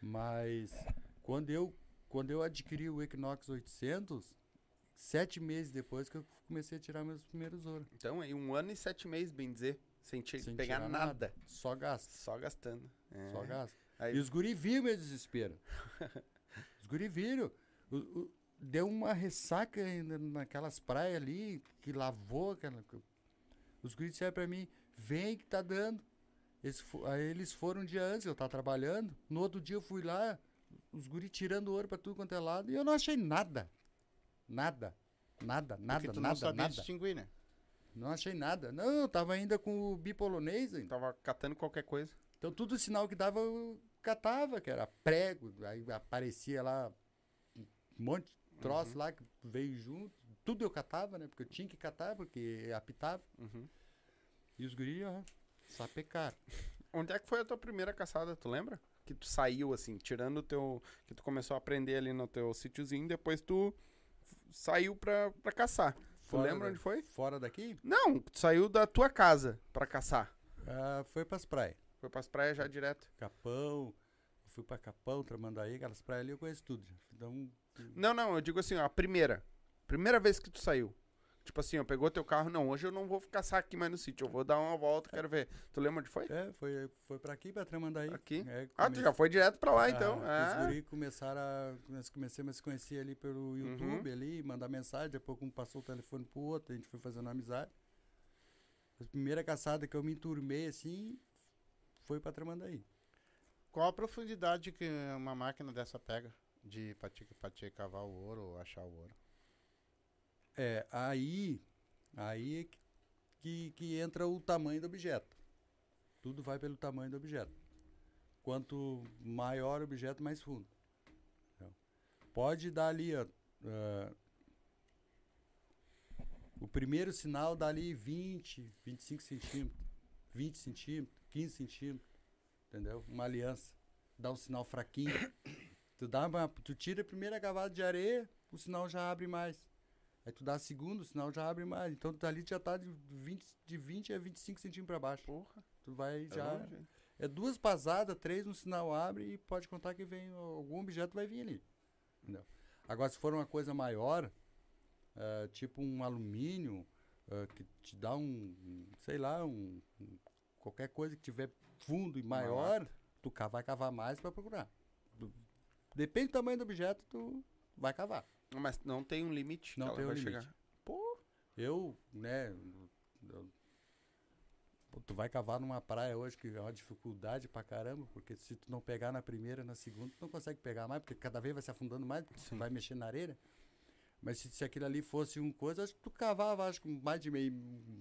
Mas quando eu, quando eu adquiri o Equinox 800, sete meses depois que eu comecei a tirar meus primeiros ouros.
Então, aí um ano e sete meses, bem dizer. Sem,
Sem
pegar
tirar
nada.
Só gasto,
Só gastando. É.
só gasto.
Aí-
E os guri viram meu desespero. os guri viram. O- o- deu uma ressaca ainda naquelas praias ali, que lavou aquela... Os guris disseram pra mim, vem que tá dando. Eles, aí eles foram um dia antes, eu tava trabalhando. No outro dia eu fui lá, os guris tirando ouro pra tudo quanto é lado, e eu não achei nada. Nada. Nada, nada,
porque tu
nada,
não sabia
nada.
distinguir, né?
Não achei nada. Não, eu tava ainda com o bipolonês ainda.
Tava catando qualquer coisa.
Então tudo sinal que dava eu catava, que era prego, aí aparecia lá um monte de troço lá que veio junto. Tudo eu catava, né? Porque eu tinha que catar, porque apitava.
Uhum.
E os guris, ó, sapecaram.
Onde é que foi a tua primeira caçada, tu lembra? Que tu saiu, assim, tirando o teu... Que tu começou a aprender ali no teu sítiozinho, depois tu saiu pra, pra caçar. Tu
Fora
lembra
da-
onde foi?
Fora daqui?
Não, tu saiu da tua casa pra caçar.
Ah, foi pras praias.
Foi pras praias já direto?
Capão, eu fui pra Capão, Tramandaí, aquelas praias ali eu conheço tudo. Então,
Não, não, eu digo assim, ó, a primeira. Primeira vez que tu saiu. Tipo assim, ó, pegou teu carro, não, hoje eu não vou caçar aqui mais no sítio, eu vou dar uma volta, quero ver. Tu lembra onde foi?
é, foi, foi pra aqui, pra Tramandaí.
Aqui?
É,
Ah, tu já foi direto pra lá, então.
Ah, Os
Ah,
guri começaram a. Nós começamos a se conhecer ali pelo YouTube, ali, mandar mensagem, depois um passou o telefone pro outro, a gente foi fazendo amizade. A primeira caçada que eu me enturmei assim foi pra Tramandaí.
Qual a profundidade que uma máquina dessa pega de pra te, pra te cavar o ouro ou achar o ouro?
É, aí. Aí é que, que, entra o tamanho do objeto. Tudo vai pelo tamanho do objeto. Quanto maior o objeto, mais fundo. Então, pode dar ali, ah, o primeiro sinal dá ali 20, 25 centímetros, 20 centímetros, 15 centímetros. Entendeu? Uma aliança. Dá um sinal fraquinho. tu, dá uma, tu tira a primeira cavada de areia, o sinal já abre mais. Aí tu dá a segunda, o sinal já abre mais. Então tu ali já tá de 20, de 20 a 25 centímetros pra baixo.
porra.
Tu vai
é
já.
hein?
É duas pasadas, três, um sinal abre e pode contar que vem algum objeto vai vir ali. Entendeu? Agora, se for uma coisa maior, eh, tipo um alumínio, eh, que te dá um, sei lá, um, um- qualquer coisa que tiver fundo e maior, tu vai cavar mais para procurar. Depende do tamanho do objeto, tu vai cavar.
Mas não tem um limite
Não
que ela
tem um
vai
limite.
chegar. Pô,
Eu, né, eu- Pô, tu vai cavar numa praia hoje que é uma dificuldade pra caramba, porque se tu não pegar na primeira, na segunda, tu não consegue pegar mais, porque cada vez vai se afundando mais, porque tu
Sim.
vai mexer na areia. Mas se, se aquilo ali fosse um coisa, acho que tu cavava, acho que mais de meio,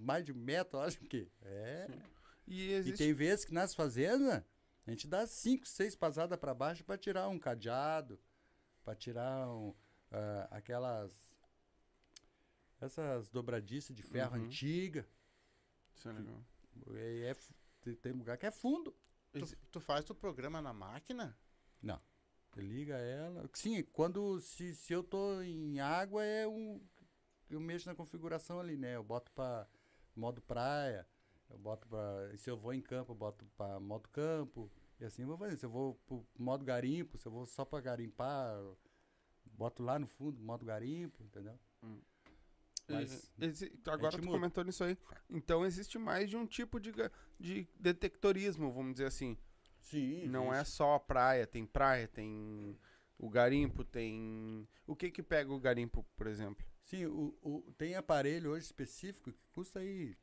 mais de um metro, acho que. É.
e
E
existe...
tem vezes que nas fazendas, a gente dá cinco, seis pasadas pra baixo pra tirar um cadeado, pra tirar um, ah, aquelas. Essas dobradiças de ferro
Uhum.
antiga.
Isso é legal.
É fu- tem- lugar que é fundo.
Tu, tu faz o programa na máquina?
Não. Você liga ela. Sim, quando. Se, se eu tô em água, é um. Eu mexo na configuração ali, né? Eu boto pra modo praia. Eu boto pra. Se eu vou em campo, eu boto pra modo campo. E assim eu vou fazer. Se eu vou pro modo garimpo, se eu vou só pra garimpar, boto lá no fundo, modo garimpo, entendeu? Mas
E- exi- agora tu
muda.
comentou nisso aí. Então existe mais de um tipo de, de detectorismo, vamos dizer assim.
Sim.
Não é só a praia, tem praia, tem o garimpo, tem. O que que pega o garimpo, por exemplo?
Sim, o, o- tem aparelho hoje específico que custa aí,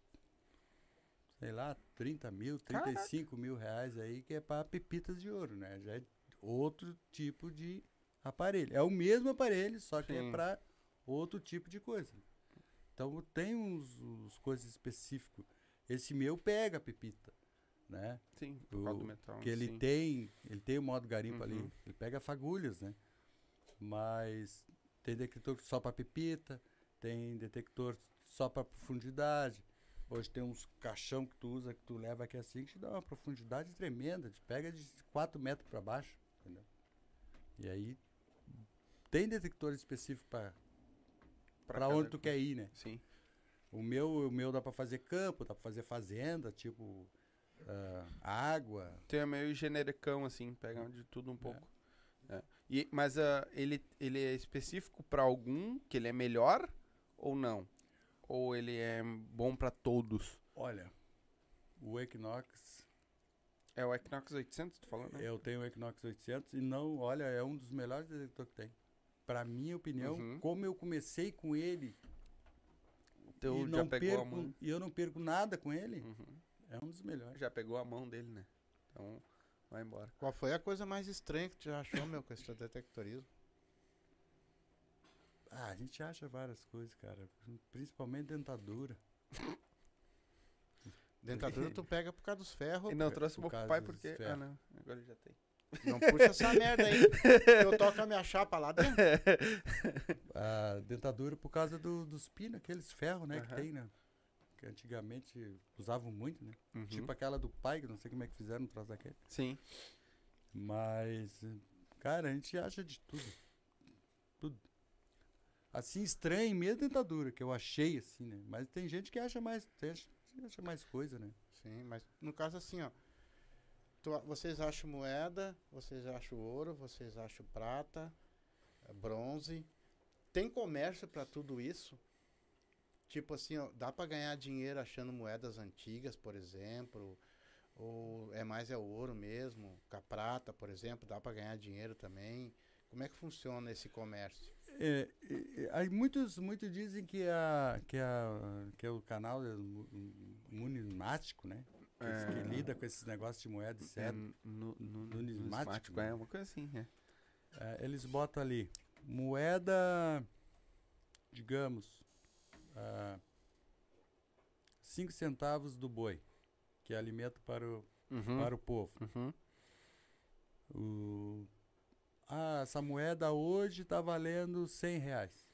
sei lá, 30 mil, 35 mil reais aí, que é para pepitas de ouro, né? Já é outro tipo de aparelho. É o mesmo aparelho, só que
Sim.
é para outro tipo de coisa. Então tem uns, uns coisas específicas. Esse meu pega a pepita, né?
Sim, por causa do metal.
que ele
sim.
tem, ele tem o modo garimpo ali,
Uhum.
ele pega fagulhas, né? Mas tem detector só para pepita, tem detector só para profundidade. Hoje tem uns caixão que tu usa, que tu leva aqui assim, que te dá uma profundidade tremenda, te pega de 4 metros para baixo, entendeu? E aí tem detector específico para para onde tu quer ir, né?
Sim.
O meu, o meu dá para fazer campo, dá para fazer fazenda, tipo ah, água,
Tem é meio genericão, assim, pega de tudo um pouco. É. E, mas ah, ele, ele é específico pra algum, que ele é melhor ou não? Ou ele é bom pra todos?
Olha, o Equinox,
É o Equinox 800, tu falou, né?
eu tenho o Equinox 800 e não, olha, é um dos melhores detectores que tem. Pra minha opinião,
Uhum.
como eu comecei com ele
Teu
e,
já
não perco,
mão.
e eu não perco nada com ele,
Uhum.
é um dos melhores.
Já pegou a mão dele, né? Então, vai embora.
Qual foi a coisa mais estranha que tu já achou, meu, com esse detectorismo?
Ah, a gente acha várias coisas, cara, principalmente dentadura.
Dentadura tu pega por causa dos ferros.
E não trouxe pro pai porque... Ah, não. Agora ele já tem.
Não puxa essa merda aí. Eu toco a minha chapa lá dentro.
A dentadura por causa do- dos pinos, aqueles ferros, né, que
Aham.
tem, né? Que antigamente usavam muito, né?
Uhum.
Tipo aquela do pai, que não sei como é que fizeram no troço daquele.
Sim.
Mas, cara, a gente acha de tudo. Tudo. Assim, estranho mesmo dentadura, que eu achei assim, né? Mas tem gente que acha mais. tem gente- acha mais coisa, né?
Sim, mas no caso assim, ó. Vocês acham moeda, vocês acham ouro, vocês acham prata, eh, bronze. Tem comércio para tudo isso? Tipo assim, ó, dá para ganhar dinheiro achando moedas antigas, por exemplo? Ou é mais é o ouro mesmo? Com a prata, por exemplo, dá para ganhar dinheiro também? Como é que funciona esse comércio?
É, é, é, muitos, muitos dizem que, a, que, a, que é o canal é numismático, né? Que,
É.
que lida com esses negócios de moeda e
É,
cédula.
no, no,
Numismático,
numismático, é uma coisa assim, é.
É, eles botam ali moeda, digamos, 5 centavos do boi, que é alimento para o,
Uhum.
para o povo.
Uhum.
O- ah, essa moeda hoje está valendo 100 reais.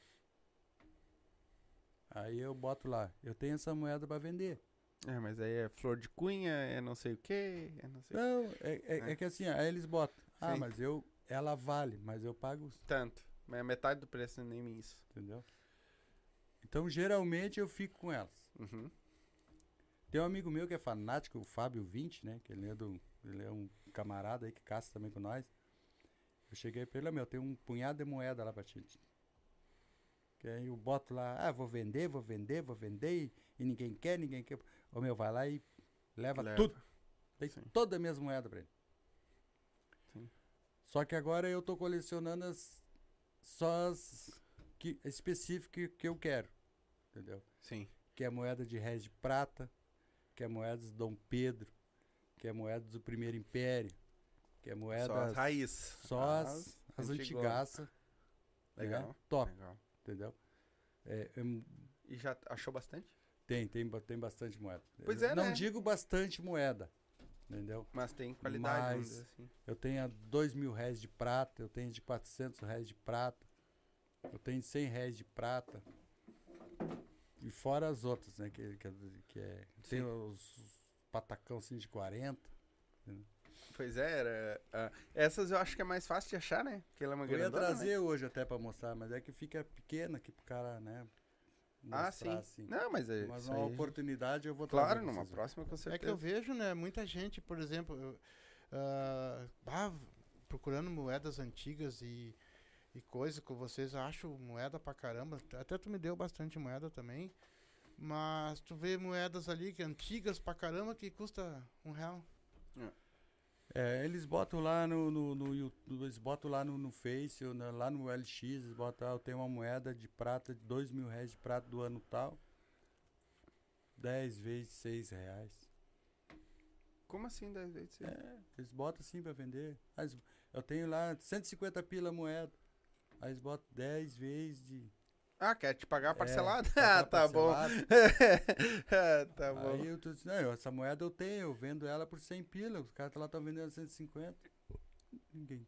Aí eu boto lá, eu tenho essa moeda para vender.
É, mas aí é flor de cunha, é não sei o que, é não sei
Não, é, é-
É.
é que assim, aí eles botam. Ah,
Sim.
mas eu, ela vale, mas eu pago,
tanto. Mas é metade do preço nem isso.
entendeu? Então, geralmente eu fico com elas.
Uhum.
Tem um amigo meu que é fanático, o Fábio 20, né? Que ele é, do, ele é um camarada aí que caça também com nós. Eu cheguei pra ele, "Ó, meu, tem um punhado de moeda lá pra ti. Que aí eu boto lá, ah, vou vender, vou vender, vou vender, e ninguém quer, ninguém quer. Ô meu, vai lá e leva,
Leva.
tudo. Tem
Sim.
todas as minhas moedas pra ele.
Sim.
Só que agora eu tô colecionando as, só as que, específicas que eu quero. Entendeu?
Sim.
que é moeda de réis de prata, que é moedas de Dom Pedro, que é moedas do Primeiro Império, que é moedas
Só as raiz.
só as, as
antigona.
antigaças.
Legal.
né? Top,
Legal.
entendeu? É, mu-
E já achou bastante?
Tem, tem, tem bastante moeda.
Pois é,
Não
né?
digo bastante moeda, entendeu?
Mas tem qualidade,
Mas-
assim.
Eu tenho dois mil réis de prata, eu tenho de 400 réis de prata, eu tenho 100 réis de prata. E fora as outras, né? Que, que, que é, tem
Sim.
os, patacão assim de 40.
Pois é, era, ah, essas eu acho que é mais fácil de achar, né? Porque ela é uma
Eu ia
né?
trazer hoje até pra mostrar, mas é que fica pequena aqui pro cara, né?
Ah, sim.
assim.
Não, mas é
Mas numa
aí-
oportunidade eu vou trazer
Claro, numa
vocês
próxima com
É
certeza.
que eu vejo, né, muita gente, por exemplo, eu, ah, procurando moedas antigas e, e coisa com vocês, eu acho moeda pra caramba. Até tu me deu bastante moeda também. Mas tu vê moedas ali que antigas pra caramba que custa um real.
É, eles botam lá no, no, no YouTube, eles botam lá no, no Face, ou na- lá no LX, eles botam, ah, eu tenho uma moeda de prata, de dois mil reais de prata do ano tal. 10 vezes 6 reais.
Como assim? dez vezes seis?
É, eles botam assim pra vender. Eu tenho lá 150 pila moeda. Aí eles botam 10 vezes de.
Ah, quer te pagar parcelado?
É,
ah, tá bom.
parcelado.
Ah, tá bom.
Aí eu tô dizendo, não, essa moeda eu tenho, eu vendo ela por 100 pila. Os caras lá estão vendendo 150. Ninguém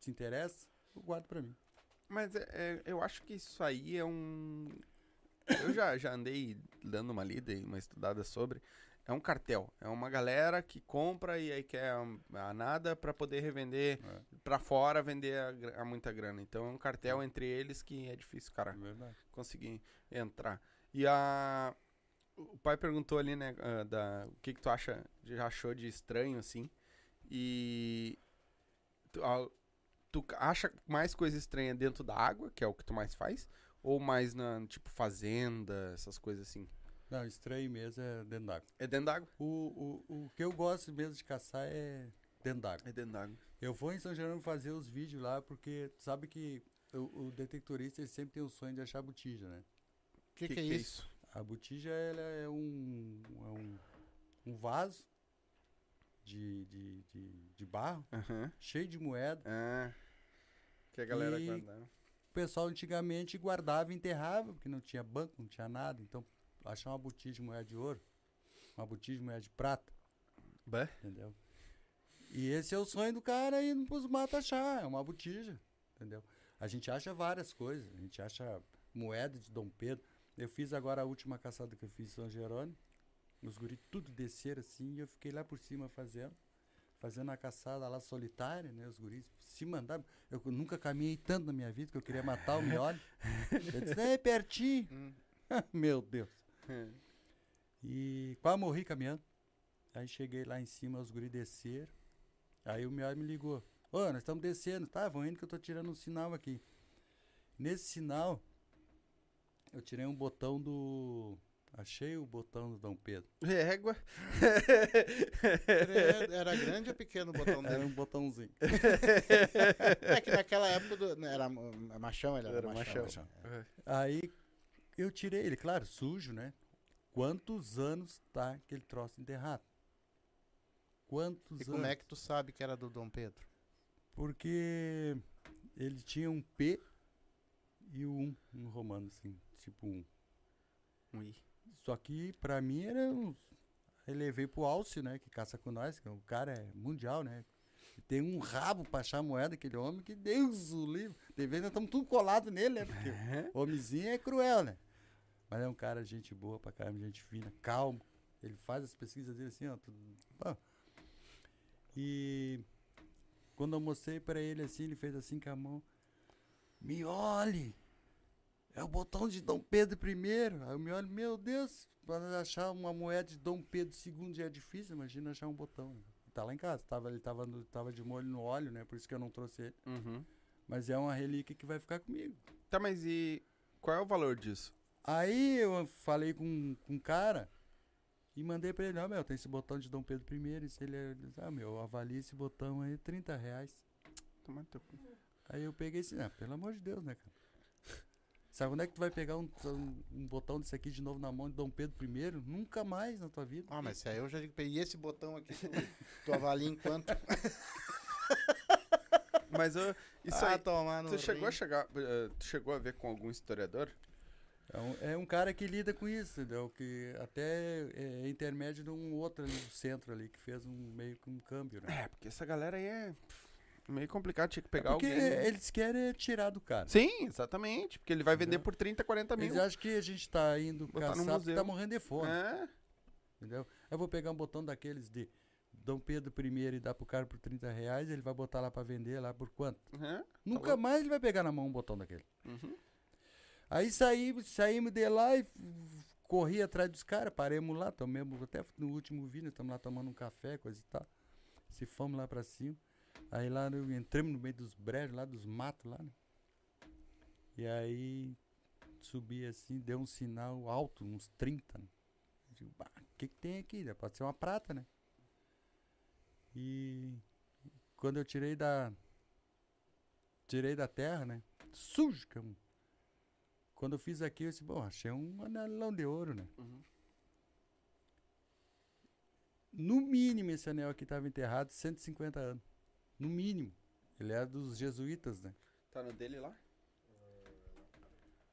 se interessa, eu guardo pra mim.
Mas é- é, eu acho que isso aí é um. Eu já, já andei dando uma lida e uma estudada sobre. É um cartel. É uma galera que compra e aí quer a, a nada pra poder revender
É.
pra fora, vender a, a muita grana. Então é um cartel entre eles que é difícil, cara,
É
conseguir entrar. E a. O pai perguntou ali, né, ah, da, o que, que tu acha, já achou de estranho, assim. E. Tu, ah, tu acha mais coisa estranha dentro da água, que é o que tu mais faz? Ou mais na, tipo, fazenda, essas coisas assim?
Não, estranho mesmo é dentro d'água.
É dentro d'água?
O, o, o que eu gosto mesmo de caçar é dentro d'água.
É dentro d'água.
Eu vou em São Gerônimo fazer os vídeos lá, porque tu sabe que o, o detectorista ele sempre tem o sonho de achar botija, né?
O que, que, é isso?
A botija ela é um, é um, um vaso de, de, de, de barro,
Aham.
cheio de moeda.
Ah. Que a galera
E-
guardava.
O pessoal antigamente guardava e enterrava, porque não tinha banco, não tinha nada. Então, achar uma botija de moeda de ouro, uma botija de moeda de prata,
Bah.
entendeu? E esse é o sonho do cara ir pros matos achar, é uma botija, entendeu? A gente acha várias coisas, a gente acha moeda de Dom Pedro. Eu fiz agora a última caçada que eu fiz em São Jerônimo, os guris tudo desceram assim, e eu fiquei lá por cima fazendo, fazendo a caçada lá solitária, né, os guris se mandaram. Eu nunca caminhei tanto na minha vida que eu queria matar o miolho. Eu disse, é pertinho.
Hum.
Meu Deus. E quase morri caminhando. Aí cheguei lá em cima, os guri desceram. Aí o meu me ligou. Ô, nós estamos descendo. Tá, vão indo que eu tô tirando um sinal aqui. Nesse sinal, eu tirei um botão do. Achei o botão do Dom Pedro.
Égua.
Era, era grande ou pequeno o botão
Era
dele?
um botãozinho.
É que naquela época do, né, era ma- machão, ele era,
Era
machão.
machão.
Aí eu tirei ele, claro, sujo, né? Quantos anos tá aquele troço enterrado? Quantos
E
anos?
como é que tu sabe que era do Dom Pedro?
Porque ele tinha um P e o um, um romano, assim, tipo um.
Ui.
Só que pra mim era um. Aí levei pro Alcio, né? Que caça com nós, que o cara é mundial, né? E tem um rabo pra achar moeda, aquele homem, que Deus o livre. De vez nós estamos tudo colado nele, né? Porque o homenzinho é cruel, né? Mas é um cara, gente boa pra caramba, gente fina, calmo. Ele faz as pesquisas dele assim, ó. Tudo... E quando eu mostrei pra ele assim, ele fez assim com a mão. Me olhe! É o botão de Dom Pedro I. Aí eu me olho, meu Deus, para achar uma moeda de Dom Pedro II já é difícil, imagina achar um botão. Tá lá em casa, tava, ele tava, no- tava de molho no óleo, né? Por isso que eu não trouxe ele.
Uhum.
Mas é uma relíquia que vai ficar comigo.
Tá, mas e qual é o valor disso?
Aí eu falei com, com um cara e mandei pra ele, ó, meu, tem esse botão de Dom Pedro I. E se ele, ele disse, ah, meu, avalia esse botão aí, 30 reais.
Toma teu cu.
Aí eu peguei esse, ah, pelo amor de Deus, né, cara? Sabe onde é que tu vai pegar um, um, um botão desse aqui de novo na mão de Dom Pedro I? Nunca mais na tua vida.
Ah, mas se aí eu já digo, e esse botão aqui, tu, tu avalia em quanto?
Mas eu, isso
ah,
aí,
tomar no
tu chegou a
rim.
chegar, eh, tu chegou a ver com algum historiador?
É um, é um cara que lida com isso, entendeu? Que até é intermédio de um outro ali do centro ali, que fez um meio que um câmbio, né?
É, porque essa galera aí é meio complicado, tinha que pegar
Porque
alguém. né?
eles querem tirar do cara.
Sim, exatamente, porque ele vai vender
Entendeu?
por 30, 40 mil.
Eles acham que a gente tá indo
Botar
caçar porque tá morrendo de fome,
É,
entendeu? Eu vou pegar um botão daqueles de Dom Pedro I e dar pro cara por 30 reais, ele vai botar lá pra vender lá por quanto?
é,
Nunca
louco.
mais ele vai pegar na mão um botão daquele.
uhum.
Aí saímos, saímos de lá e corri atrás dos caras, paremos lá, tomamos, até no último vídeo, estamos lá tomando um café, coisa e tal. Se fomos lá pra cima. Aí lá entramos no meio dos brejos, lá dos matos lá, né? E aí subi assim, deu um sinal alto, uns 30, né? Digo, "Bah, o que, que tem aqui? Deve- Pode ser uma prata, né? E quando eu tirei da. Tirei da terra, né? Sujo, um quando eu fiz aqui, eu disse, bom, achei um anelão de ouro, né?
Uhum.
No mínimo, esse anel aqui estava enterrado 150 anos. No mínimo. Ele era dos jesuítas, né?
Tá no dele lá?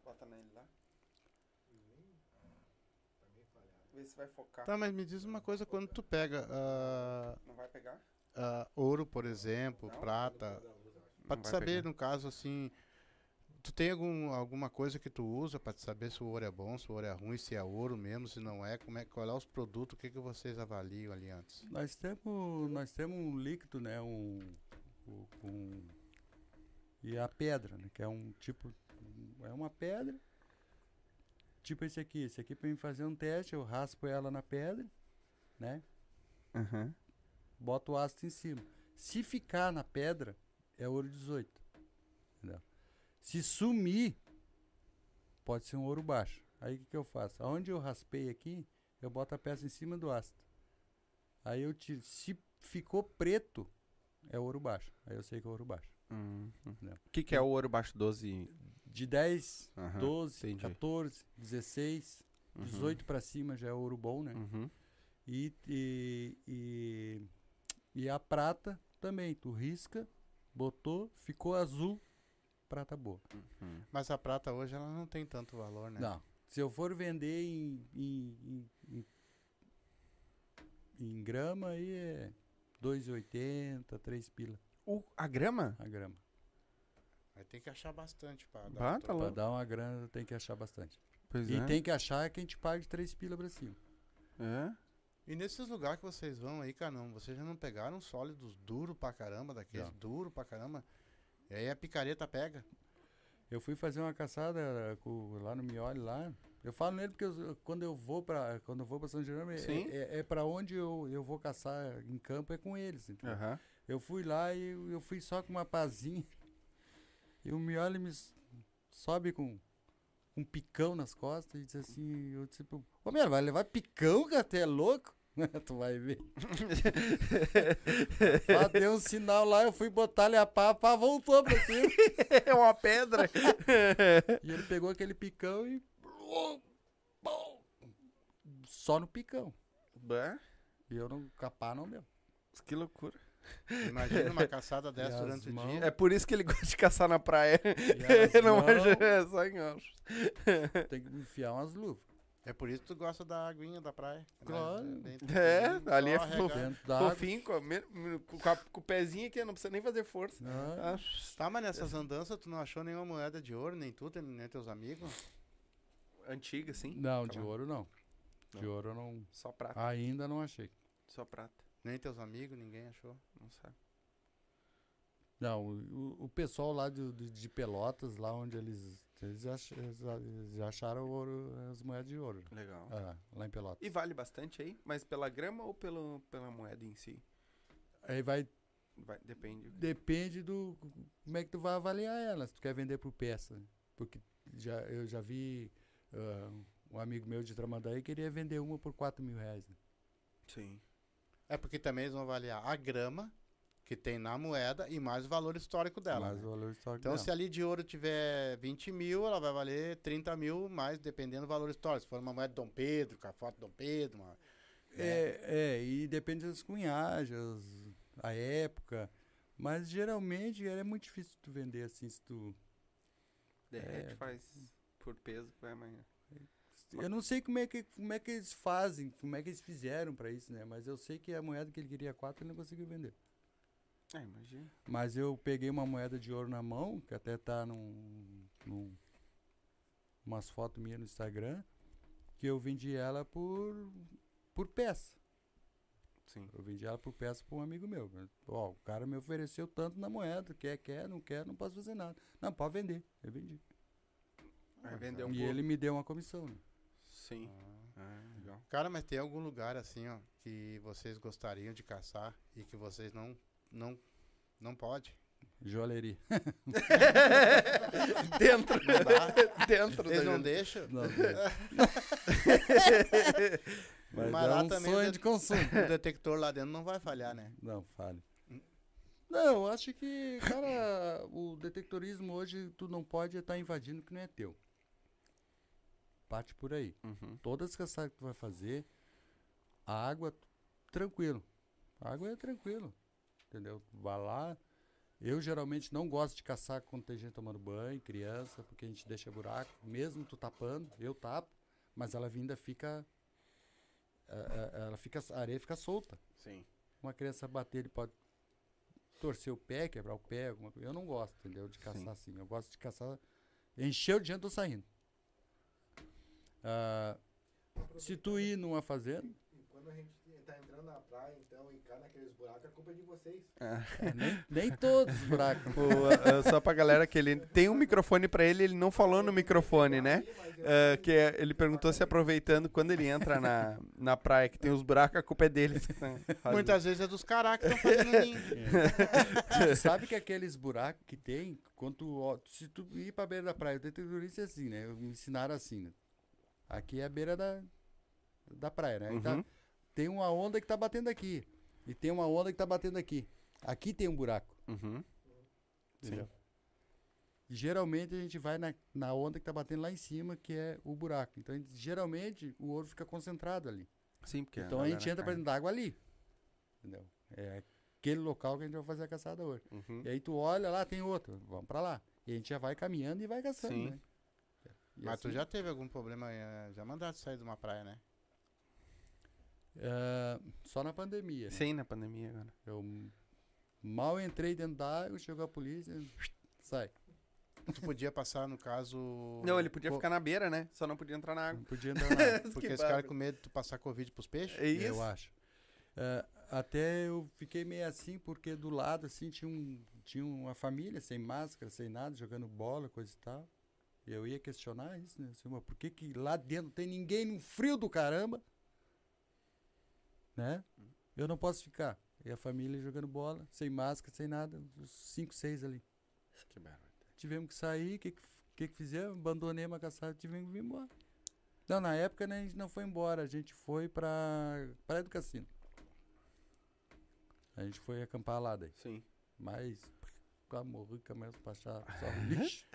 Bota nele lá. Vê se vai focar.
Tá, mas me diz uma coisa, quando tu pega ah,
Não vai pegar?
ah, ouro, por exemplo,
Não?
prata, pra
Não
tu
vai
saber,
pegar.
no caso, assim, tu tem algum, alguma coisa que tu usa pra te saber se o ouro é bom, se o ouro é ruim, se é ouro mesmo, se não é, como é, qual é os produtos, o que, que vocês avaliam ali antes?
Nós temos, nós temos um líquido, né? Um, o- com e a pedra, né? Que é um tipo, é uma pedra. Tipo esse aqui. Esse aqui para mim fazer um teste, eu raspo ela na pedra, né?
Uhum.
boto o ácido em cima. Se ficar na pedra, é ouro 18. Se sumir, pode ser um ouro baixo. Aí o que, que eu faço? Onde eu raspei aqui, eu boto a peça em cima do ácido. Aí eu tiro. Se ficou preto, é ouro baixo. Aí eu sei que é ouro baixo.
Uhum.
Não.
O que, que é o ouro baixo 12?
De 10,
Aham,
12,
entendi.
14, 16,
Uhum.
18 pra cima já é ouro bom, né?
Uhum.
E, e, e, e a prata também, tu risca, botou, ficou azul, prata boa.
Uhum.
Mas a prata hoje, ela não tem tanto valor, né?
Não, se eu for vender em, em, em, em, grama, aí é 2,80, 3 pila
O, a grama?
a grama.
Aí tem que achar bastante pra dar. Um
tá.
Pra dar uma grana tem que achar bastante.
Pois
e
é.
tem que achar que a gente pague 3 pila pra cima.
É?
E nesses lugares que vocês vão aí, Canão, vocês já não pegaram sólidos duro pra caramba, daqueles duro pra caramba? E aí a picareta pega.
Eu fui fazer uma caçada com- lá no Mioli, lá, Eu falo nele porque eu- quando eu vou para quando eu vou para São Jerônimo é, é, é para onde eu, eu vou caçar em campo é com eles. entendeu?
Aham.
Eu fui lá e eu, eu fui só com uma pazinha. E o Mioli me sobe com um picão nas costas e diz assim, eu disse, pro- ô meu, vai levar picão, cara, tu é louco? tu vai ver. Pá, deu um sinal lá, eu fui botar-lhe a pá, a pá voltou pra cima.
É uma pedra.
e ele pegou aquele picão e... Só no picão.
Bah,
E eu não, capar não deu.
que loucura.
Imagina uma caçada dessa durante o
mãos-
dia.
É por isso que ele gosta de caçar na praia.
E
não
mãos,
é só em
tem que enfiar umas luvas.
É por isso que tu gosta da aguinha da praia.
Claro.
É,
tranquilinho,
ali é
só
fofo. Fofinho, com, a com, o pezinho aqui, não precisa nem fazer força.
Ah,
Ah,
Tá, mas nessas andanças tu não achou nenhuma moeda de ouro, nem tu, nem teus amigos?
antiga, sim.
Não,
Tá
de ouro não. De
Não.
ouro eu não.
Só prata.
Ainda não achei.
Só prata.
Nem teus amigos, ninguém achou.
Não sabe.
Não, o, o pessoal lá de, de, de Pelotas, lá onde eles. Eles ach- eles acharam ouro, as moedas de ouro.
Legal.
Ah, lá em Pelotas.
E vale bastante aí? Mas pela grama ou pelo, pela moeda em si?
Aí vai.
Vai, depende.
Depende do. Como é que tu vai avaliar ela, se tu quer vender por peça. Porque já, eu já vi ah, um amigo meu de Tramandaí queria vender uma por 4 mil reais. né?
Sim.
É porque também eles vão avaliar a grama que tem na moeda e mais o valor histórico dela.
Mais
né?
o valor histórico
Então,
dela.
se ali de ouro tiver 20 mil, ela vai valer 30 mil, mais dependendo do valor histórico. Se for uma moeda de Dom Pedro, com a foto de Dom Pedro, uma,
É, é, e depende das cunhagens, a época. Mas geralmente é muito difícil tu vender assim, se tu.
Derrete,
É.
faz por peso que vai amanhã.
Eu não sei como é que, como é que eles fazem, como é que eles fizeram pra isso, né? Mas eu sei que a moeda que ele queria 4 ele não conseguiu vender.
Ah, imagina.
Mas eu peguei uma moeda de ouro na mão, que até tá num. num umas fotos minhas no Instagram, que eu vendi ela por. por peça.
Sim.
Eu vendi ela por peça pra um amigo meu. Ó, o cara me ofereceu tanto na moeda, quer, quer, não quer, não posso fazer nada. Não, pode vender. Eu vendi.
Aí vendeu um
e
pouco.
ele me deu uma comissão. Né?
Sim. Ah, legal.
Cara, mas tem algum lugar assim, ó, que vocês gostariam de caçar e que vocês não não não pode?
Joalheria.
Dentro.
Não.
Dentro
Eles
da
não deixam.
Não, mas,
Mas
é
lá
um
também
sonho
de-
consumo.
O detector lá dentro não vai falhar, né?
Não, fale. Não, eu acho que, cara, o detectorismo hoje tu não pode estar invadindo o que não é teu. Parte por aí.
Uhum.
Todas as caçadas que tu vai fazer, a água, tranquilo. A água é tranquilo. Entendeu? Vai lá. Eu geralmente não gosto de caçar quando tem gente tomando banho, criança, porque a gente deixa buraco, mesmo tu tapando, eu tapo, mas ela ainda fica. eh, eh, Ela fica. A areia fica solta.
Sim.
Uma criança bater, ele pode torcer o pé, quebrar o pé, alguma coisa. Eu não gosto, entendeu? De caçar
Sim.
assim. Eu gosto de caçar. Encheu de gente, tô saindo. Ah, se tu ir numa fazenda,
quando a gente tá entrando na praia, então, e cai naqueles buracos, a culpa é de vocês.
é, nem, nem todos os buracos.
O, ah, só pra galera que ele tem um microfone pra ele, ele não falou no microfone, né? Ah, que é- ele perguntou se aproveitando quando ele entra na, na praia que tem os buracos, a culpa é dele.
Muitas vezes é dos caras que estão fazendo ninho.
Tu sabe que aqueles buracos que tem, quando tu, ó, se tu ir pra beira da praia, o detetorista é assim, né? Me ensinaram assim, né? Aqui é a beira da, da praia, né? Tá-
Uhum.
Tem uma onda que tá batendo aqui. E tem uma onda que tá batendo aqui. Aqui tem um buraco.
Uhum.
Entendeu? E geralmente a gente vai na, na onda que tá batendo lá em cima, que é o buraco. Então, a gente- geralmente, o ouro fica concentrado ali.
Sim, porque
então a gente
galera
entra pra
cai.
dentro d'água ali. Entendeu? É aquele local que a gente vai fazer a caçada hoje.
Uhum.
E aí tu olha lá, tem outro, vamos pra lá. E a gente já vai caminhando e vai caçando,
Sim.
né? E
Mas tu
assim,
já teve algum problema, eh, já mandaram sair de uma praia, né?
É, só na pandemia. né?
Sim, na pandemia agora.
Eu mal entrei dentro da água, chegou a polícia, sai.
Tu podia passar, no caso...
Não, ele podia
co-
ficar na beira, né? Só não podia entrar na água.
Não podia entrar na água.
Porque
Que
esse cara com medo de tu passar Covid pros peixes?
É isso?
Eu acho. É, até eu fiquei meio assim, porque do lado, assim, tinha, um, tinha uma família sem máscara, sem nada, jogando bola, coisa e tal. E eu ia questionar isso, né? Assim, mas por que, que lá dentro tem ninguém no frio do caramba? Né? Eu não posso ficar. E a família jogando bola, sem máscara, sem nada, os cinco, seis ali.
Que barulho.
Tivemos que sair, o que, que, que, fizemos? Abandonei uma caçada, tivemos que vir embora. Não, na época né, a gente não foi embora, a gente foi pra Praia do Cassino. A gente foi acampar lá daí.
Sim.
Mas, com a morrica mesmo, pra achar só lixo.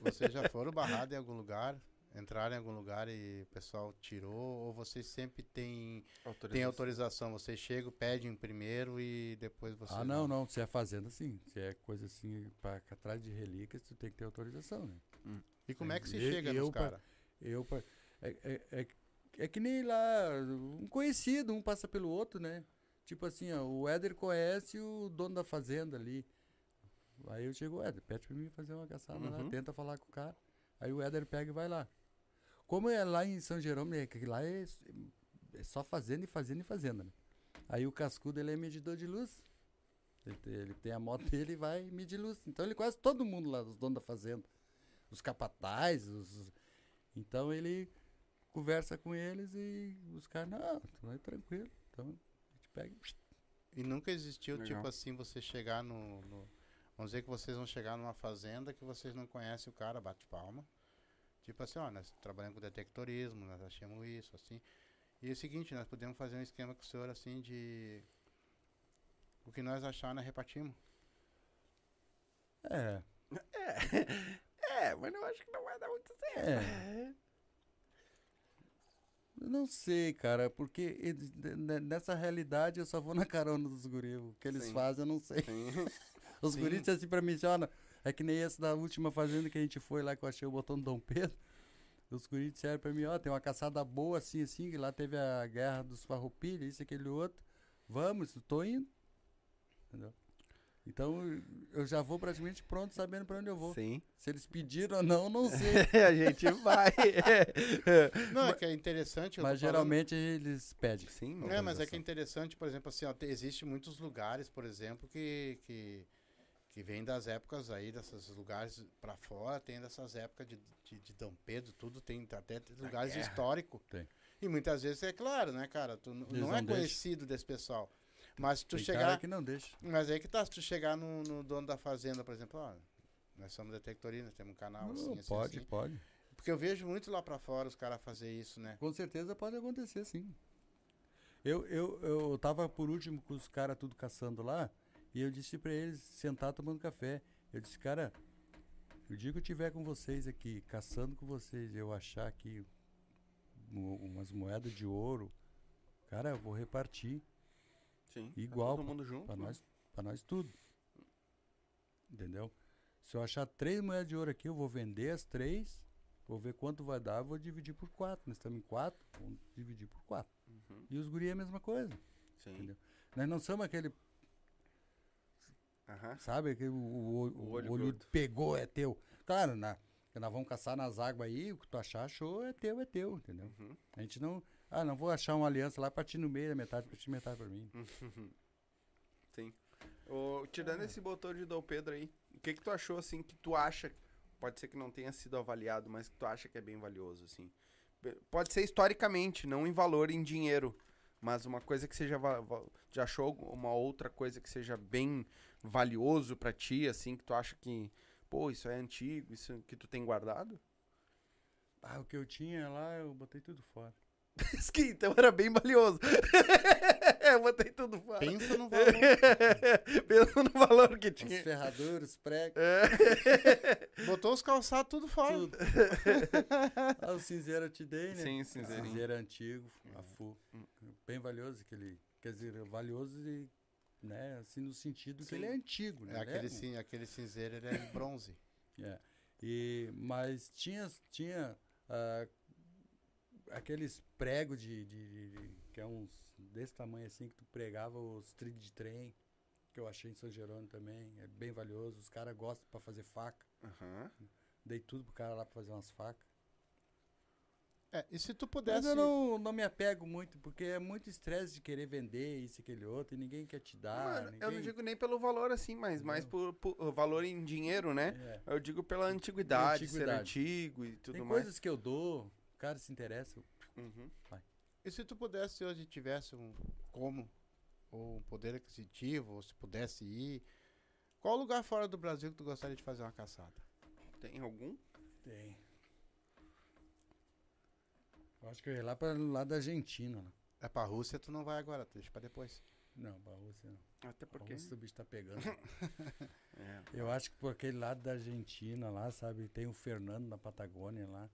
Vocês já foram barrados em algum lugar? Entraram em algum lugar e o pessoal tirou? Ou vocês sempre têm tem autorização? Vocês chegam, pedem primeiro e depois vocês.
Ah, não, não. Se é fazenda, sim. Se é coisa assim, pra atrás de relíquias, tu tem que ter autorização, né?
E como é que se
E-
chega
eu
nos caras?
Eu, pa- é, é, é, é que nem lá, um conhecido, um passa pelo outro, né? Tipo assim, ó, o Éder conhece o dono da fazenda ali. Aí eu chego, Éder, pede pra mim fazer uma caçada lá,
Uhum.
tenta falar com o cara. Aí o Éder pega e vai lá. Como é lá em São Jerônimo, é que lá é, é só fazenda e fazenda e fazenda, né? Aí o cascudo, ele é medidor de luz. Ele tem, ele tem a moto dele e vai medir luz. Então ele conhece todo mundo lá, os donos da fazenda. Os capatais, os... Então ele conversa com eles e os caras, não, tu é tranquilo. Então a gente pega e
E nunca existiu,
Legal.
tipo assim, você chegar no, no- Vamos dizer que vocês vão chegar numa fazenda que vocês não conhecem o cara, bate palma. Tipo assim, ó, nós trabalhamos com detectorismo, nós achamos isso, assim. E é o seguinte, nós podemos fazer um esquema com o senhor, assim, de... O que nós achar, nós repartimos.
É,
É, mas eu acho que não vai dar muito certo.
é. Eu não sei, cara, porque eles- nessa realidade eu só vou na carona dos guris. O que eles
Sim.
fazem eu não sei.
Sim.
Os
Sim.
guris assim pra mim, assim, ó, é que nem esse da última fazenda que a gente foi lá, que eu achei o botão do Dom Pedro. Os guris disseram pra mim, ó, tem uma caçada boa assim, assim, que lá teve a guerra dos farroupilha, isso, aquele outro. Vamos, tô indo. Entendeu? Então, eu já vou praticamente pronto, sabendo pra onde eu vou.
Sim.
Se eles pediram ou não, eu não sei.
a gente vai.
Não, é que é interessante...
Mas
falando-
geralmente eles pedem.
Sim,
É, mas é que é interessante, por exemplo, assim, ó, te- existe muitos lugares, por exemplo, que, que, que vem das épocas aí, desses lugares pra fora, tem dessas épocas de, de, de Dom Pedro, tudo, tem até lugares históricos.
Tem.
E muitas vezes é claro, né, cara, tu
Eles
não é
não deixam.
conhecido desse pessoal. Mas se tu
Tem
chegar.
que não deixa.
Mas aí que tá, se tu chegar no, no dono da fazenda, por exemplo, ó, nós somos detectoristas, nós temos um canal assim,
Não,
assim,
pode,
assim.
pode.
Porque eu vejo muito lá pra fora os caras fazer isso, né?
Com certeza pode acontecer, sim. Eu, eu, eu tava por último com os caras tudo caçando lá, e eu disse pra eles sentar tomando café. Eu disse, cara, o dia que eu tiver com vocês aqui, caçando com vocês, eu achar aqui umas moedas de ouro, cara, eu vou repartir
Sim.
igual
Todo mundo junto.
pra
né?
nós, pra nós tudo. Entendeu? Se eu achar três moedas de ouro aqui, eu vou vender as três, vou ver quanto vai dar, vou dividir por quatro. Nós estamos em quatro, vamos dividir por quatro.
Uhum.
E os guri é a mesma coisa.
Sim.
Entendeu? Nós não somos aquele,
Aham.
sabe, aquele, o, o, o
O olho
olho,
gordo.
pegou, é teu. Claro, na, nós vamos caçar nas águas aí, o que tu achar, achou, é teu, é teu, entendeu?
Uhum.
A gente não, ah, não vou achar uma aliança lá, partir no meio, metade, partir metade pra mim.
Sim. Ô, tirando esse botão de Dom Pedro aí, o que que tu achou, assim, que tu acha, pode ser que não tenha sido avaliado, mas que tu acha que é bem valioso, assim? Pode ser historicamente, não em valor, em dinheiro, mas uma coisa que seja, já achou uma outra coisa que seja bem valioso pra ti, assim, que tu acha que, pô, isso é antigo, isso que tu tem guardado?
Ah, o que eu tinha lá, eu botei tudo fora.
Que então era bem valioso. Eu botei tudo fora.
Pensa no valor.
Pensa no valor que
Os
tinha.
ferradores, pregos,
Botou os calçados tudo fora.
tudo. ah, o cinzeiro eu te dei, né?
Sim, cinzeirinho.
Cinzeiro antigo, a full. Bem valioso aquele. Quer dizer, valioso e, né, assim, no sentido que
Sim.
ele é antigo, né?
É,
Ele
aquele, cin- aquele cinzeiro ele é em bronze.
É. E, mas tinha, tinha ah, aqueles pregos de, de- de- de- que é uns desse tamanho assim que tu pregava os trilhos de trem, que eu achei em São Jerônimo também, é bem valioso. Os caras gostam pra fazer faca.
Aham.
Dei tudo pro cara lá pra fazer umas facas.
É, e se tu
Mas
pudesse.
eu não, não me apego muito, porque é muito estresse de querer vender isso e aquele outro, e ninguém quer te dar.
Mano, eu não
ninguém-
digo nem pelo valor assim, mas mais por, por valor em dinheiro, né?
É.
Eu digo pela antiguidade, ser
Antiguidade.
antigo e tudo
Tem
mais.
coisas que eu dou, cara se interessa.
Uhum.
E se tu pudesse hoje tivesse um como, ou um poder aquisitivo, ou se pudesse ir, qual lugar fora do Brasil que tu gostaria de fazer uma caçada?
Tem algum?
Tem. Eu acho que eu ia lá para lá da Argentina. Né?
É pra Rússia, tu não vai agora, tu deixa pra depois.
Não, pra Rússia não.
Até porque.
Rússia o bicho tá pegando.
É.
eu acho que por aquele lado da Argentina lá, sabe? Tem o Fernando na Patagônia lá.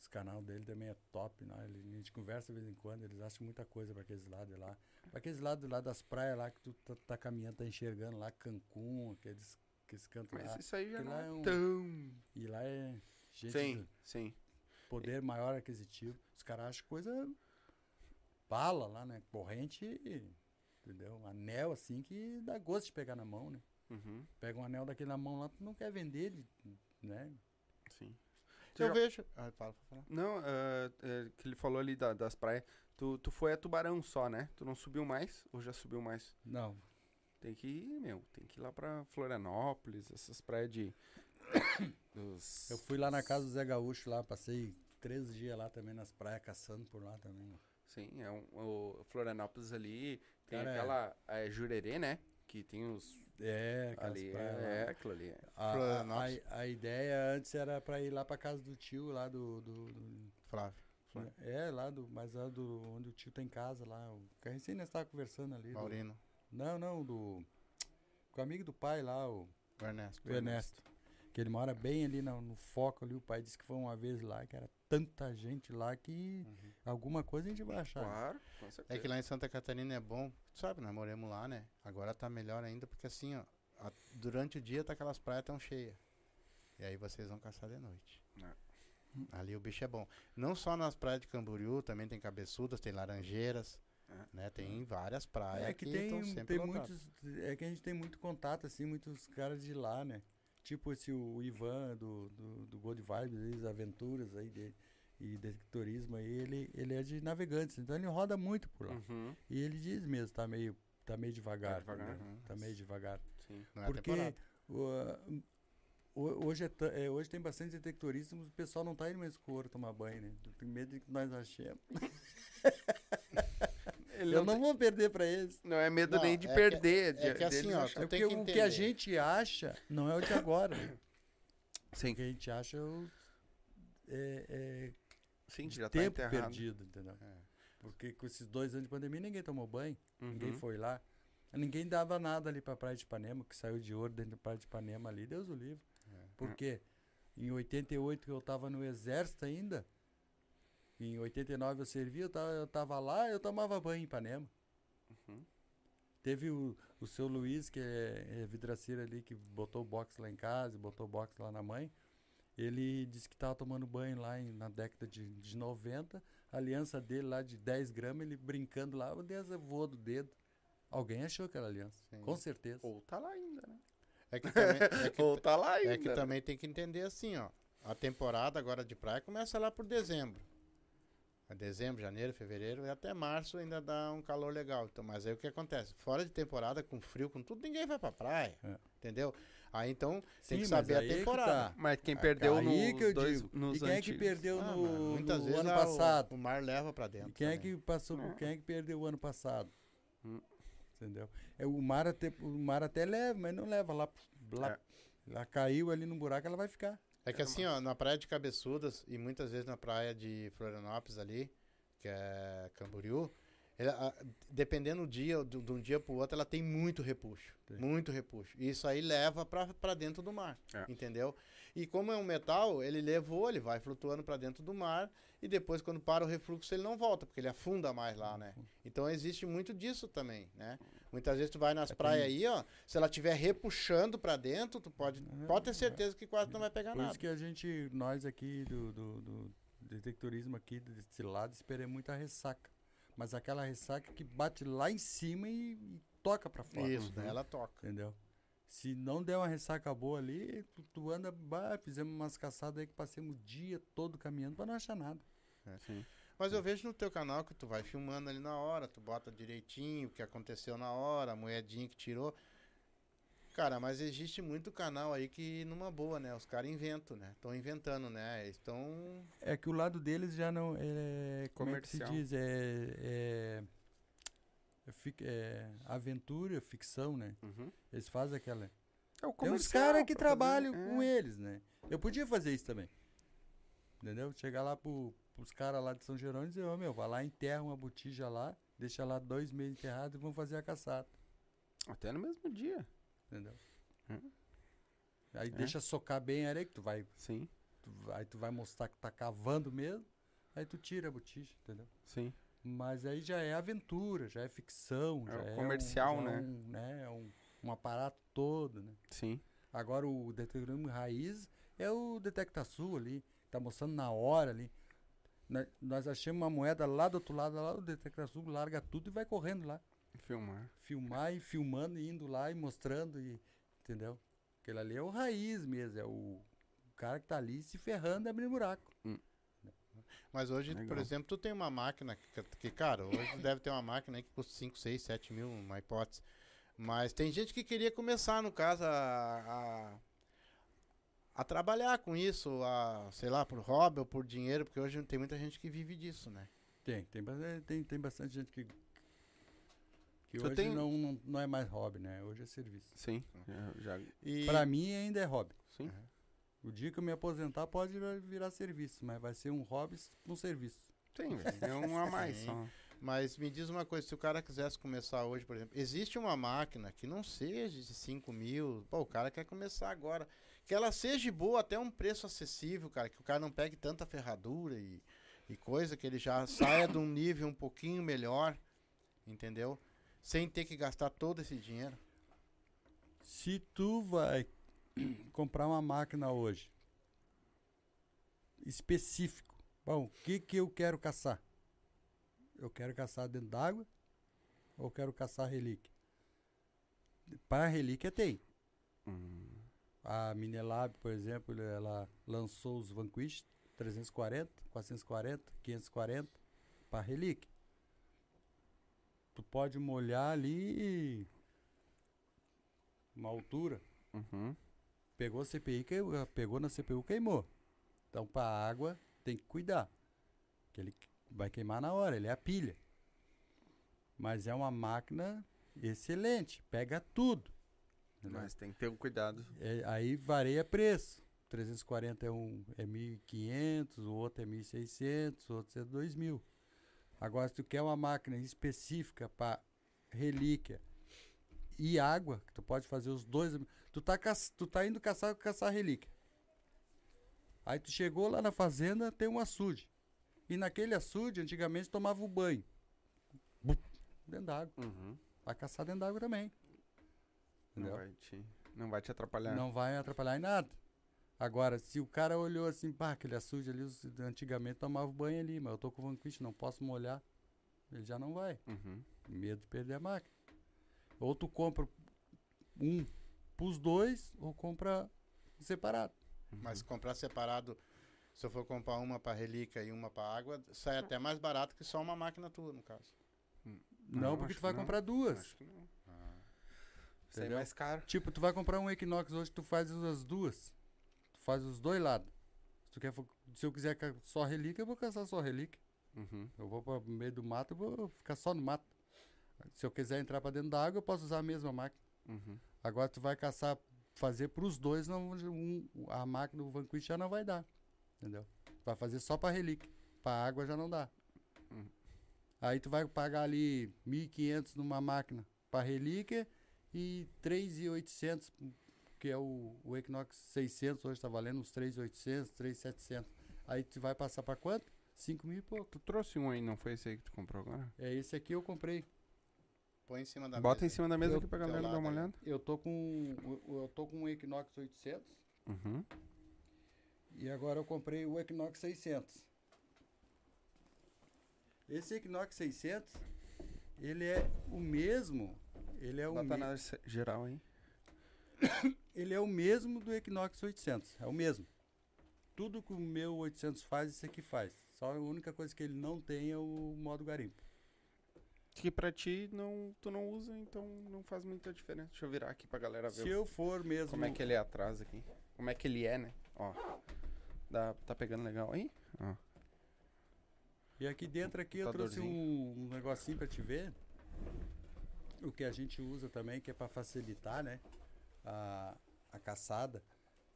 Os canal dele também é top, né? Ele, a gente conversa de vez em quando, eles acham muita coisa pra aqueles lados lá. Pra aqueles lados lá das praias lá que tu tá, tá caminhando, tá enxergando lá, Cancún, aqueles, aqueles cantos
Mas
lá.
isso aí já não é
é um-
tão.
E lá é gente
Sim, sim.
poder maior aquisitivo. Os caras acham coisa bala lá, né? Corrente, entendeu? Anel assim que dá gosto de pegar na mão, né?
Uhum,
Pega um anel daquele na mão lá, tu não quer vender, ele, né?
sim. Tu
Eu
já-
vejo. Ah, fala, fala.
Não, ah, é, que ele falou ali da- das praias. Tu, tu foi a Tubarão só, né? Tu não subiu mais? Ou já subiu mais?
Não,
Tem que ir, meu. Tem que ir lá pra Florianópolis, essas praias de. dos-
eu fui lá na casa do Zé Gaúcho lá, passei três dias lá também nas praias, caçando por lá também.
Sim, é um, o Florianópolis ali. Tem
Cara, é-
aquela é, Jurerê, né? Que tem os.
É,
Ali,
praias lá.
é, é, aquilo ali.
A, a, a, a ideia antes era pra ir lá pra casa do tio lá do- do- do
Flávio.
Flávio.
É, lá do. Mas lá do. Onde o tio tem casa lá. O que a gente ainda estava conversando ali. do-
Maurino.
não, não, do. Com o amigo do pai lá, o,
O Ernesto.
o Ernesto. Que ele mora bem ali no, no foco ali. O pai disse que foi uma vez lá, que era tanta gente lá que
Uhum.
alguma coisa a gente vai achar.
Claro, com certeza.
É que lá em Santa Catarina é bom, sabe, nós moramos lá, né? Agora tá melhor ainda, porque assim, ó, a- durante o dia tá aquelas praias tão cheias. E aí vocês vão caçar de noite.
É.
Ali o bicho é bom. Não só nas praias de Camboriú, também tem cabeçudas, tem laranjeiras,
É.
né? Tem várias praias
É que
estão
tem,
sempre
tem muitos. É que a gente tem muito contato, assim, muitos caras de lá, né? Tipo esse o Ivan do, do, do Gold Vibes, aí, as aventuras aí de, e detectorismo aí, ele, ele é de navegantes, então ele roda muito por lá.
Uhum,
E ele diz mesmo, tá meio, tá meio devagar.
Tá devagar.
entendeu? Tá meio devagar.
sim.
Não é
Porque o, ho- hoje, é é, hoje tem bastante detectorismo, o pessoal não tá indo mais ouro tomar banho, né? Tem medo de que nós achemos.
Ele
Eu
não,
não vou perder pra eles.
não é medo
Não,
nem de
é que-
perder.
é
de,
que assim, ó,
É porque
que
o que a gente acha não é o de agora. né?
Sim,
O que a gente acha é, o- é- é
sim, já tá
tempo
enterrado.
perdido, entendeu?
É.
Porque com esses dois anos de pandemia ninguém tomou banho, ninguém
Uhum.
foi lá. Ninguém dava nada ali pra Praia de Ipanema, que saiu de ouro dentro da Praia de Ipanema ali, Deus o livre.
É.
Porque em 88 que eu tava no exército ainda, em 89 eu servia, eu tava, eu tava lá, eu tomava banho em Ipanema.
Uhum.
Teve o, o seu Luiz, que é, é vidraceiro ali, que botou o box lá em casa, botou o box lá na mãe. Ele disse que tava tomando banho lá em- na década de, de 90. A aliança dele lá de 10 gramas, ele brincando lá, o aliança voou do dedo. Alguém achou aquela aliança,
Sim.
com certeza.
Ou tá lá ainda, né?
É que também, é que,
Ou tá lá ainda.
é que
né?
também tem que entender assim, ó. A temporada agora de praia começa lá por dezembro. É dezembro, janeiro, fevereiro e até março ainda dá um calor legal. Então, mas aí o que acontece? Fora de temporada, com frio, com tudo, ninguém vai pra praia.
É.
Entendeu? Aí então tem
Sim,
que saber a
aí é que
temporada.
tá.
Mas quem
É,
perdeu
Aí
nos
que eu
dois,
digo.
nos
e quem é que
antigos?
perdeu
Ah,
no,
mano, muitas
no
vezes
ano
ah, o-
passado?
O, mar leva pra dentro.
E quem é
também.
que passou,
É.
quem é que perdeu o ano passado?
Hum.
Entendeu? É, o, mar até, o mar até leva, mas não leva lá. lá
É.
Ela caiu ali no buraco, ela vai ficar.
É que assim, ó, na praia de Cabeçudas e muitas vezes na praia de Florianópolis ali, que é Camboriú, ela, dependendo do dia, do- de um dia pro outro, ela tem muito repuxo.
Tem.
Muito repuxo. E isso aí leva pra dentro do mar,
É.
entendeu? E como é um metal, ele levou, ele vai flutuando pra dentro do mar e depois quando para o refluxo ele não volta, porque ele afunda mais lá, né? Então existe muito disso também, né? Muitas vezes tu vai nas
É,
praias aí, ó, se ela estiver repuxando pra dentro, tu pode,
É,
pode ter certeza que quase não vai pegar
Por
nada.
isso que a gente, nós aqui do, do, do detectorismo aqui desse lado, esperamos muita ressaca. Mas aquela ressaca que bate lá em cima e, e toca pra fora.
Isso, daí ela toca.
Entendeu? Se não der uma ressaca boa ali, tu, tu anda, bah, fizemos umas caçadas aí que passamos o dia todo caminhando pra não achar nada.
Sim.
Mas eu vejo no teu canal que tu vai filmando ali na hora, tu bota direitinho o que aconteceu na hora, a moedinha que tirou. Cara, mas existe muito canal aí que numa boa, né? Os caras inventam, né? Estão inventando, né? Estão.
É que o lado deles já não é como é que se diz é, é, é, é aventura, ficção, né?
Uhum.
Eles fazem aquela.
É o
Tem uns caras que trabalham
é.
com eles, né? Eu podia fazer isso também. Entendeu? Chegar lá pro, pros caras lá de São Jerônimo e dizer, ô meu, vai lá, enterra uma botija lá, deixa lá dois meses enterrado e vão fazer a caçada.
Até no mesmo dia.
Entendeu?
Hum.
Aí
É.
deixa socar bem a areia, que tu vai,
Sim,
tu aí tu vai mostrar que tá cavando mesmo, aí tu tira a botija, entendeu?
sim.
Mas aí já é aventura, já é ficção,
É
já é
comercial,
um, já
né?
é um, né? é um, um aparato todo, né?
Sim.
Agora o detector raiz é o Detectasul ali, tá mostrando na hora ali. Nó- Nós achamos uma moeda lá do outro lado, lá o Detectasul larga tudo e vai correndo lá.
Filmar.
Filmar e filmando e indo lá e mostrando, e, entendeu? Aquele ali é o raiz mesmo, é o, cara que tá ali se ferrando e abrindo buraco.
Mas hoje, por
Legal.
exemplo, tu tem uma máquina que, que, cara, hoje deve ter uma máquina aí que custa 5, 6, 7 mil, uma hipótese. Mas tem gente que queria começar, no caso, a, a, a trabalhar com isso, a, sei lá, por hobby ou por dinheiro, porque hoje tem muita gente que vive disso, né?
Tem, tem, bastante- tem, tem bastante gente que. Que hoje
tem-
não, não, não é mais hobby, né? Hoje é serviço.
Sim. Já, já-
E
Pra mim ainda é hobby.
sim.
O dia que eu me aposentar pode virar, serviço, mas vai ser um hobby com serviço.
Tem, velho. É um a mais
Sim.
só.
Mas me diz uma coisa, se o cara quisesse começar hoje, por exemplo, existe uma máquina que não seja de 5 mil, pô, o cara quer começar agora. Que ela seja boa até um preço acessível, cara, que o cara não pegue tanta ferradura e, e coisa, que ele já saia de um nível um pouquinho melhor, entendeu? Sem ter que gastar todo esse dinheiro.
Se tu vai comprar uma máquina hoje específico, bom, o que que eu quero caçar? Eu quero caçar dentro d'água ou quero caçar relíquia? Para relíquia tem.
Hum,
A Minelab, por exemplo, ela lançou os Vanquish 340, 440, 540 para relíquia. Tu pode molhar ali uma altura.
uhum.
Pegou a CPI, queimou, pegou na CPU, queimou. Então, para água, tem que cuidar. Que ele vai queimar na hora, ele é a pilha. Mas é uma máquina excelente, pega tudo. entendeu?
Mas tem que ter um cuidado.
É, aí varia preço. 340 é, um, é 1.500, o outro é 1.600, o outro é 2.000. Agora, se tu quer uma máquina específica para relíquia e água, que tu pode fazer os dois. Tu tá, tu tá indo caçar, caçar relíquia. Aí tu chegou lá na fazenda, tem um açude. E naquele açude, antigamente tomava o banho. Dentro d'água.
Uhum.
Vai caçar dentro d'água também.
Não
Entendeu?
vai, te, não vai te atrapalhar.
Não vai atrapalhar em nada. Agora, se o cara olhou assim, pá, aquele açude ali, antigamente tomava banho ali, mas eu tô com vanquish, não posso molhar. Ele já não vai.
Uhum.
Medo de perder a máquina. Ou tu compra um pros dois, ou compra separado.
Mas comprar separado, se eu for comprar uma para relíquia e uma para água, sai até mais barato que só uma máquina tua, no caso.
Não,
Não,
porque tu vai comprar duas.
Acho que não.
Ah.
Isso aí é mais caro.
Tipo, tu vai comprar um Equinox hoje, tu faz as duas. Faz os dois lados. Se, tu quer, se eu quiser só relíquia, eu vou caçar só relíquia.
Uhum.
Eu vou para meio do mato, eu vou ficar só no mato. Se eu quiser entrar para dentro da água, eu posso usar a mesma máquina.
Uhum.
Agora tu vai caçar, fazer para os dois, não, um, a máquina do Vanquish já não vai dar. Entendeu? Vai fazer só para relíquia. Para água já não dá.
Hum.
Aí tu vai pagar ali 1.500 numa máquina para relíquia e 3.800, que é o, o Equinox 600, hoje está valendo uns 3.800, 3.700. Aí tu vai passar para quanto? 5 mil e pouco.
Tu trouxe um aí, não foi esse aí que tu comprou agora?
É esse aqui eu comprei.
Põe em cima da
Bota em
mesa.
cima da mesa
Eu-
aqui pra galera dar uma
aí.
olhada.
Eu tô com eu- tô com um Equinox 800
Uhum.
e agora eu comprei o Equinox 600. Esse Equinox 600, ele é o mesmo, ele é o
Bota
me-
na se- geral aí.
ele é o mesmo do Equinox 800, é o mesmo. Tudo que o meu 800 faz, esse aqui faz. Só a única coisa que ele não tem é o modo garimpo.
Que pra ti não, tu não usa, então não faz muita diferença. Deixa eu virar aqui pra galera ver
Se eu for mesmo.
como é que ele é atrás aqui. Como é que ele é, né? Ó. Dá, tá pegando legal aí? Ó.
E aqui dentro aqui eu trouxe um, um negocinho pra te ver. O que a gente usa também, que é pra facilitar, né? A, a caçada.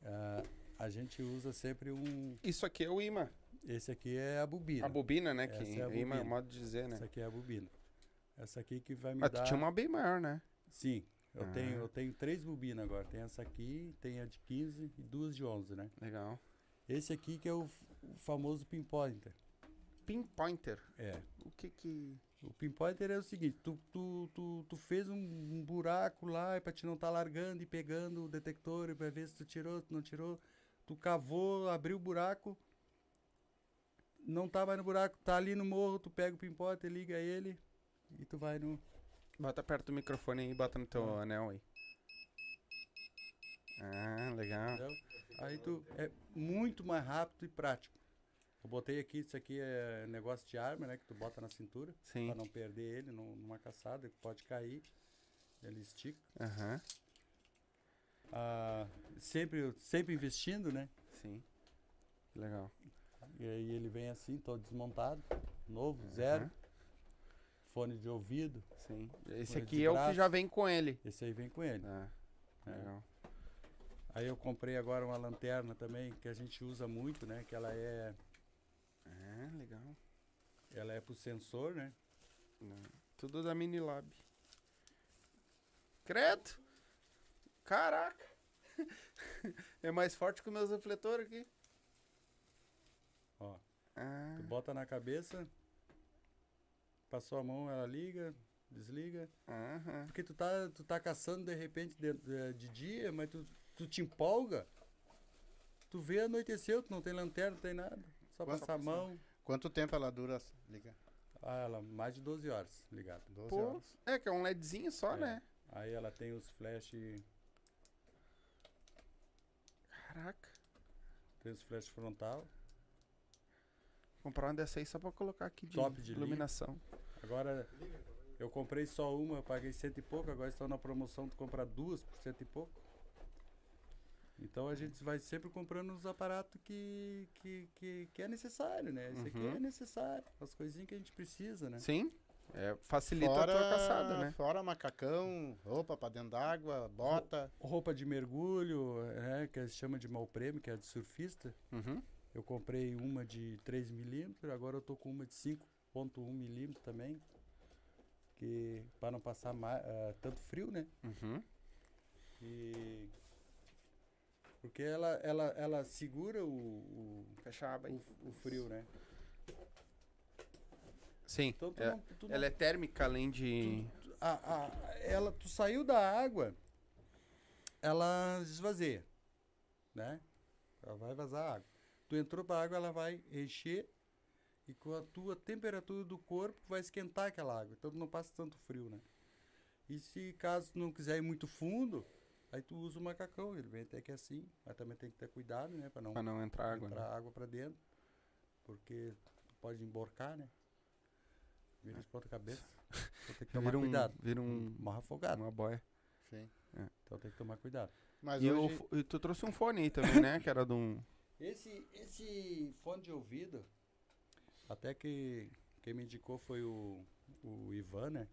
Ah, a gente usa sempre um.
Isso aqui é o imã.
Esse aqui é a bobina.
A bobina, né?
Essa
Que
é a
imã é o modo de dizer, né?
Essa aqui é a bobina. Essa aqui que vai me
Mas tu
dar.
tinha uma bem maior, né?
Sim, eu,
Ah.
tenho, eu tenho três bobinas agora. Tem essa aqui, tem a de 15 e duas de 11, né?
Legal.
Esse aqui que é o, o famoso pinpointer.
Pinpointer.
É.
O que que.
O pinpointer é o seguinte, tu, tu, tu, tu fez um, um buraco lá pra te não estar largando e pegando o detector pra ver se tu tirou, tu não tirou. Tu cavou, abriu o buraco, não tá mais no buraco, tá ali no morro, tu pega o pinpointer, liga ele e tu vai no...
Bota perto do microfone aí e bota no teu anel aí. Ah, legal.
Entendeu? Aí tu é muito mais rápido e prático. Eu botei aqui, isso aqui é negócio de arma, né? Que tu bota na cintura
Sim.
pra não perder ele num- numa caçada, que pode cair. Ele estica.
Aham.
Ah, sempre, sempre investindo, né?
Sim. Legal.
E aí ele vem assim, todo desmontado, novo, zero.
Aham.
Fone de ouvido.
Sim. Esse aqui é o que já vem com ele.
Esse aí vem com ele.
Ah,
É.
legal.
Aí eu comprei agora uma lanterna também, que a gente usa muito, né? Que ela é,
Ah, legal.
ela é pro sensor, né?
Não. Tudo da Minilab. Credo! Caraca! é mais forte que os meus refletores aqui.
Ó.
Ah,
Tu bota na cabeça, passou a mão, ela liga, desliga.
aham.
Porque tu tá, tu tá caçando de repente de, de- de dia, mas tu, tu te empolga. Tu vê anoiteceu, tu não tem lanterna, não tem nada. Só passar a mão.
Quanto tempo ela dura? Liga.
Ah, ela mais de 12 horas ligada.
12
Pô,
horas.
é que é um LEDzinho só,
É.
né?
Aí ela tem os flash,
Caraca.
tem os flash frontal.
Comprar uma dessa aí só pra colocar aqui de,
Top de linha.
iluminação.
Agora eu comprei só uma, eu paguei cento e pouco, agora estão na promoção tu comprar duas por cento e pouco. Então a gente vai sempre comprando os aparatos que, que, que, que é necessário, né? Aqui
Uhum.
é necessário, as coisinhas que a gente precisa, né?
Sim. É, facilita a tua caçada, né?
Fora macacão, roupa pra dentro d'água, bota.
Roupa de mergulho, né, que se chama de mau prêmio, que é a de surfista.
Uhum.
Eu comprei uma de 3 milímetros, agora eu tô com uma de 5.1 milímetros também. Que para não passar ma- ah, tanto frio, né?
Uhum.
E porque ela, ela, ela segura o, o,
Fecha a aba aí.
o, o frio, né?
Sim.
Então tu
é-
não, tu não-
ela é térmica além de.
a, a, ela, tu saiu da água, ela esvazia, né? Ela vai vazar água. Tu entrou pra água, ela vai encher e com a tua temperatura do corpo vai esquentar aquela água. Então tu não passa tanto frio, né? E se caso tu não quiser ir muito fundo, aí tu usa o macacão. Ele vem até que assim, mas também tem que ter cuidado, né? Pra não
Pra não entrar água.
entrar
Né?
água pra dentro, porque pode emborcar, né? Vira de ponta cabeça. Então tem que tomar
Vira um,
cuidado.
vira um,
Morre afogado.
uma boia.
Sim.
Então tem que tomar cuidado.
Mas
E,
hoje,
fo- e tu trouxe um fone aí também, né? Que era de um.
Esse, esse fone de ouvido, até que quem me indicou foi o, o Ivan, né?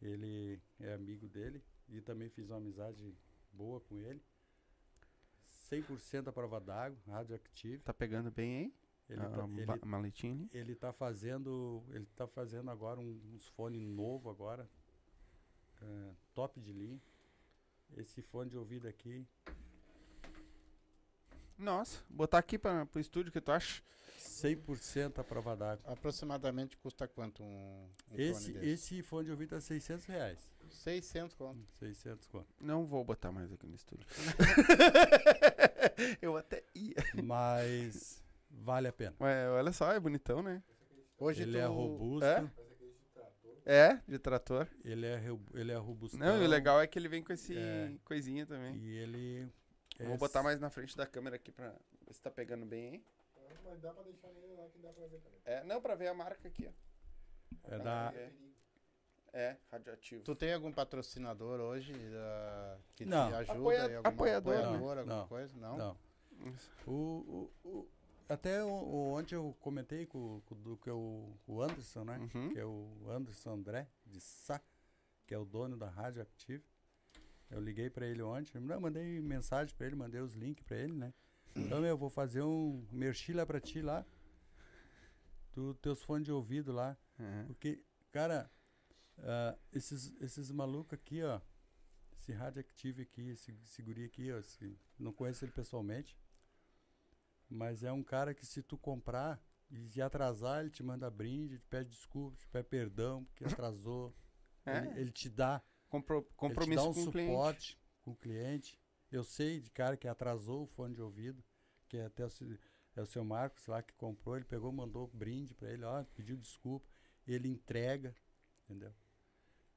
Ele é amigo dele e também fiz uma amizade boa com ele. 100% a prova d'água, radioactive.
Tá pegando bem aí?
Ele,
a,
tá, ele, ele tá fazendo, ele tá fazendo agora um- uns fones novo agora, é, top de linha. Esse fone de ouvido aqui,
Nossa, botar aqui pra, pro estúdio, que tu acha?
100% a prova d'água.
aproximadamente custa quanto um, um
Esse,
fone desse?
esse fone de ouvido tá 600 reais.
600 conto.
600 conto.
Não vou botar mais aqui no estúdio. Eu até ia.
Mas vale a pena.
Ué, olha só, é bonitão, né?
Hoje
Ele
tu,
é robusto,
É? É, de trator.
ele é, ele é robusto.
Não, e o legal é que ele vem com esse
É.
coisinha também.
E ele.
Vou
é
botar mais na frente da câmera aqui pra ver se tá pegando bem, hein?
Mas dá pra deixar ele lá que dá pra ver também.
É, não, pra ver a marca aqui, ó.
É da.
É. É, radioativo.
Tu tem algum patrocinador hoje da- que
Não.
te ajuda?
Apoia-
alguma
apoiador, né?
apoiador, alguma
Não.
coisa? Não?
Não. O, o- o- até o, o- ontem eu comentei com, com, do, que é o, o Anderson, né?
Uhum.
Que é o Anderson André, de Sá, que é o dono da Rádio Active. Eu liguei pra ele ontem, não, mandei mensagem pra ele, mandei os links pra ele, né? Então, eu vou fazer um merchi lá pra ti lá. Do teus fones de ouvido lá.
É.
Porque, cara, ah, esses, esses malucos aqui, ó. Esse Radioactive aqui, esse, esse guri aqui, ó. esse- não conheço ele pessoalmente. Mas é um cara que se tu comprar e se atrasar, ele te manda brinde, te pede desculpa, te pede perdão, porque atrasou.
É,
Ele, ele te dá,
compro-
ele te
compromisso
dá um
com o
suporte com o cliente. Eu sei de cara que atrasou o fone de ouvido, que é até o, é o seu Marcos lá que comprou, ele pegou, mandou brinde pra ele, ó, pediu desculpa, ele entrega, entendeu?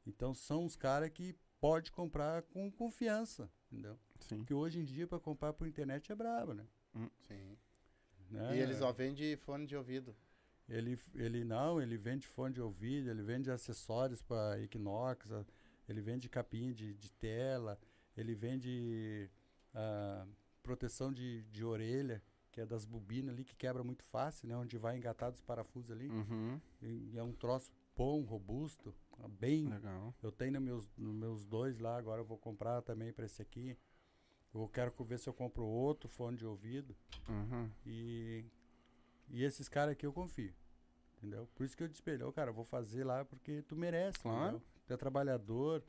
Então são os caras que pode comprar com confiança, entendeu?
Sim.
Porque hoje em dia para comprar por internet é brabo, né?
Sim.
Né?
E eles só vendem fone de ouvido.
Ele, ele não, ele vende fone de ouvido, ele vende acessórios para Equinox, a- ele vende capinha de, de tela, ele vende ah, proteção de, de orelha, que é das bobinas ali, que quebra muito fácil, né? Onde vai engatado os parafusos ali.
Uhum.
E, e é um troço bom, robusto, bem.
Legal.
Eu tenho nos meus, nos meus dois lá, agora eu vou comprar também para esse aqui. Eu quero ver se eu compro outro fone de ouvido.
Uhum.
E, e esses caras aqui eu confio. Entendeu? Por isso que eu te cara, eu vou fazer lá porque tu merece.
Claro.
entendeu? Tu é trabalhador.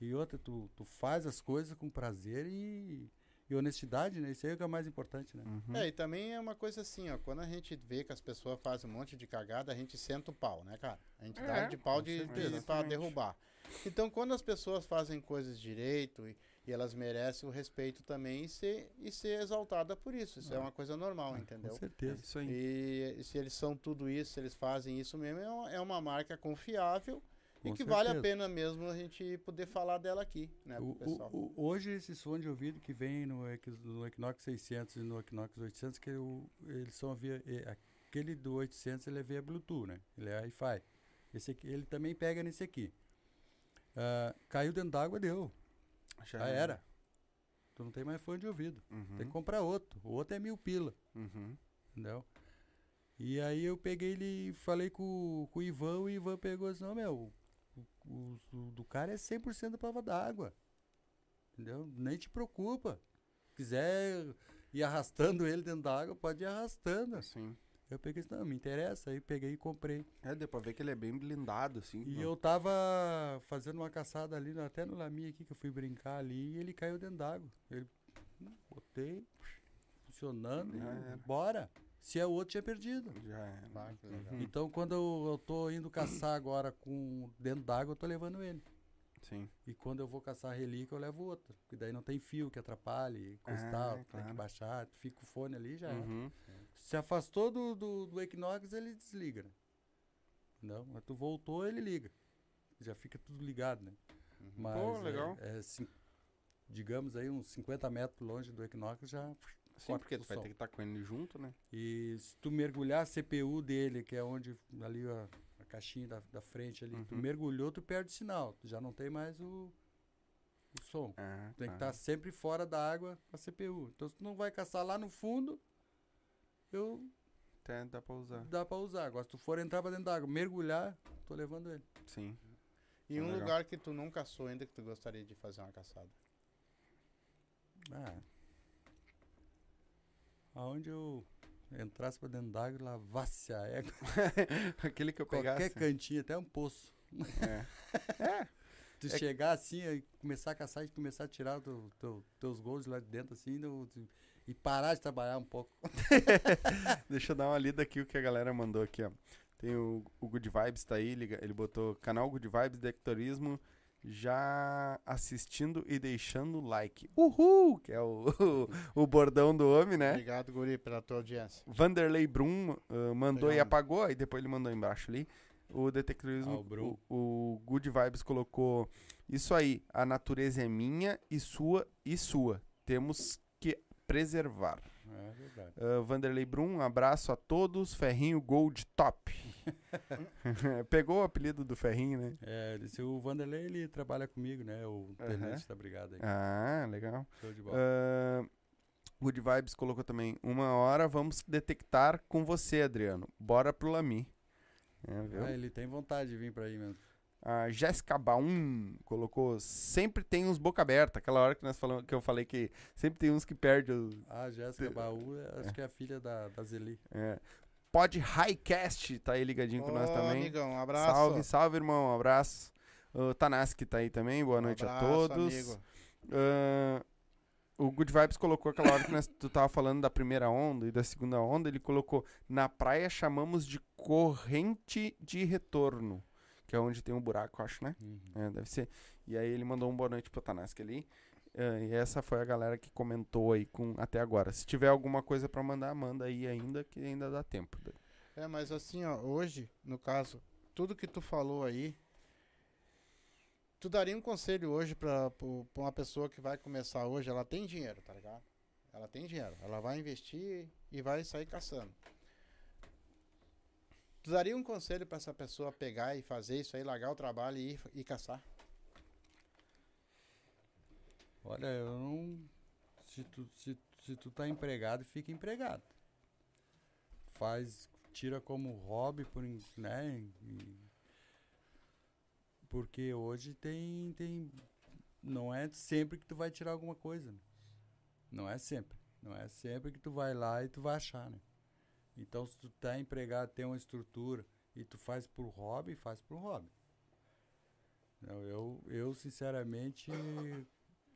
E outra, tu, tu faz as coisas com prazer e, e honestidade, né? Isso aí é o que é mais importante, né?
Uhum.
É, e também é uma coisa assim, ó. Quando a gente vê que as pessoas fazem um monte de cagada, a gente senta o pau, né, cara? A gente dá
É,
de pau
com
de, de, pra derrubar. Então, quando as pessoas fazem coisas direito e, e elas merecem o respeito também e ser, e ser exaltada por isso. Isso é
Ah.
uma coisa normal,
Com
entendeu?
É
certeza.
isso aí.
E, e se eles são tudo isso, se eles fazem isso mesmo, é uma, é uma marca confiável e
Com
que vale a
certeza.
pena mesmo a gente poder falar dela aqui, né,
O-
pessoal.
o- o- hoje esses fones de ouvido que vem no, no Equinox 600 e no Equinox 800, que o- eles são via é, aquele do 800 ele é via Bluetooth, né? Ele é Wi-Fi. Esse aqui, ele também pega nesse aqui. Ah, caiu dentro d'água, deu. Já era. Tu não tem mais fone de ouvido.
Uhum.
Tem que comprar outro. O outro é mil pila,
Uhum.
entendeu? E aí eu peguei ele e falei com, com o Ivan, o Ivan pegou assim, não, meu, o, o- do cara é 100% da prova d'água. Entendeu? Nem te preocupa. Quiser ir arrastando ele dentro d'água, pode ir arrastando.
Assim.
Eu peguei assim, não, me interessa. Aí peguei e comprei.
É, deu pra ver que ele é bem blindado, assim.
E
não-
eu tava fazendo uma caçada ali, até no Lami aqui, que eu fui brincar ali, e ele caiu dentro d'água. Ele, botei, funcionando, e
era.
bora. Se é o outro, tinha perdido.
Já é.
Ah.
Então, quando eu, eu tô indo caçar agora com dentro d'água, eu tô levando ele.
Sim.
E quando eu vou caçar relíquia, eu levo outro. Porque daí não tem fio que atrapalhe, coisa e
Ah,
tal, tem
claro.
que baixar, fica o fone ali já.
Uhum.
Se afastou do, do, do Equinox, ele desliga, né? Não, mas tu voltou, ele liga. Já fica tudo ligado, né?
Uhum.
Mas
Pô,
é-
legal.
É, cin- digamos aí, uns 50 metros longe do Equinox já.
Sim, porque tu vai ter que estar com ele junto, né?
E se tu mergulhar a CPU dele, que é onde ali a, a caixinha da, da frente ali, tu
Uhum.
mergulhou, tu perde sinal. Tu já não tem mais o, o som.
Ah,
Tem que
tá.
estar sempre fora da água a CPU. Então se tu não vai caçar lá no fundo, eu
Até dá pra usar.
dá pra usar. Agora se tu for entrar pra dentro da água, mergulhar, tô levando ele.
Sim.
E um
Legal.
lugar que tu não caçou ainda que tu gostaria de fazer uma caçada?
Ah. Aonde eu entrasse pra dentro d'água e lavasse a égua.
Aquele que eu
Qualquer
pegasse.
cantinho, até um poço.
É.
Tu
É que-
chegar assim e começar a caçar e começar a tirar teu, teu- teus gols de lá de dentro assim e parar de trabalhar um pouco.
Deixa eu dar uma lida aqui o que a galera mandou aqui, ó. Tem o, o Good Vibes tá aí, liga- ele botou canal Good Vibes Dectorismo já assistindo e deixando o like. Uhul! Que é o, o, bordão do homem, né?
Obrigado, Guri, pela tua audiência.
Vanderlei Brum ah, mandou e
Legal.
apagou, aí depois ele mandou embaixo ali. O detectorismo,
Ah, o
o, o Good Vibes colocou isso aí, a natureza é minha e sua e sua. Temos que preservar.
É verdade.
Ah, Vanderlei Brum, um abraço a todos. Ferrinho Gold Top. Pegou o apelido do Ferrinho, né?
É, disse, o Vanderlei, ele trabalha comigo, né? O tenente da brigada aí.
Ah, legal.
Show de bola.
Ah, Good Vibes colocou também. Uma hora vamos detectar com você, Adriano. Bora pro Lami. É?
Ah, ele tem vontade de vir pra aí mesmo.
A Jéssica Baum colocou. Sempre tem uns boca aberta. Aquela hora que nós falamos, que eu falei que sempre tem uns que perdem o.
Ah, Jéssica Baú, é- acho que é a filha da, da Zeli.
É. Pod Highcast tá aí ligadinho com nós também.
amigão, um abraço.
Salve, salve, irmão. Um abraço. O Tanaski tá aí também. Boa
Um
noite a
abraço,
todos.
amigo.
Ah, o Good Vibes colocou aquela hora que nós, tu tava falando da primeira onda e da segunda onda, ele colocou na praia chamamos de corrente de retorno, que é onde tem um buraco, acho, né?
Uhum.
É, deve ser. E aí ele mandou um boa noite pro Tanaski ali. Ah, e essa foi a galera que comentou aí com até agora. Se tiver alguma coisa pra mandar, manda aí ainda, que ainda dá tempo.
É, mas assim, ó, hoje, no caso, tudo que tu falou aí, tu daria um conselho hoje pra uma pessoa que vai começar hoje, ela tem dinheiro, tá ligado? Ela tem dinheiro, ela vai investir e vai sair caçando. Tu daria um conselho pra essa pessoa pegar e fazer isso aí, largar o trabalho e ir, ir caçar?
Olha, eu não. Se tu, se, se tu tá empregado, fica empregado. Faz. Tira como hobby, por, né? e- porque hoje tem, tem. Não é sempre que tu vai tirar alguma coisa. né? Não é sempre. Não é sempre que tu vai lá e tu vai achar, né? Então, se tu tá empregado, tem uma estrutura e tu faz por hobby, faz por hobby. Não, eu, eu sinceramente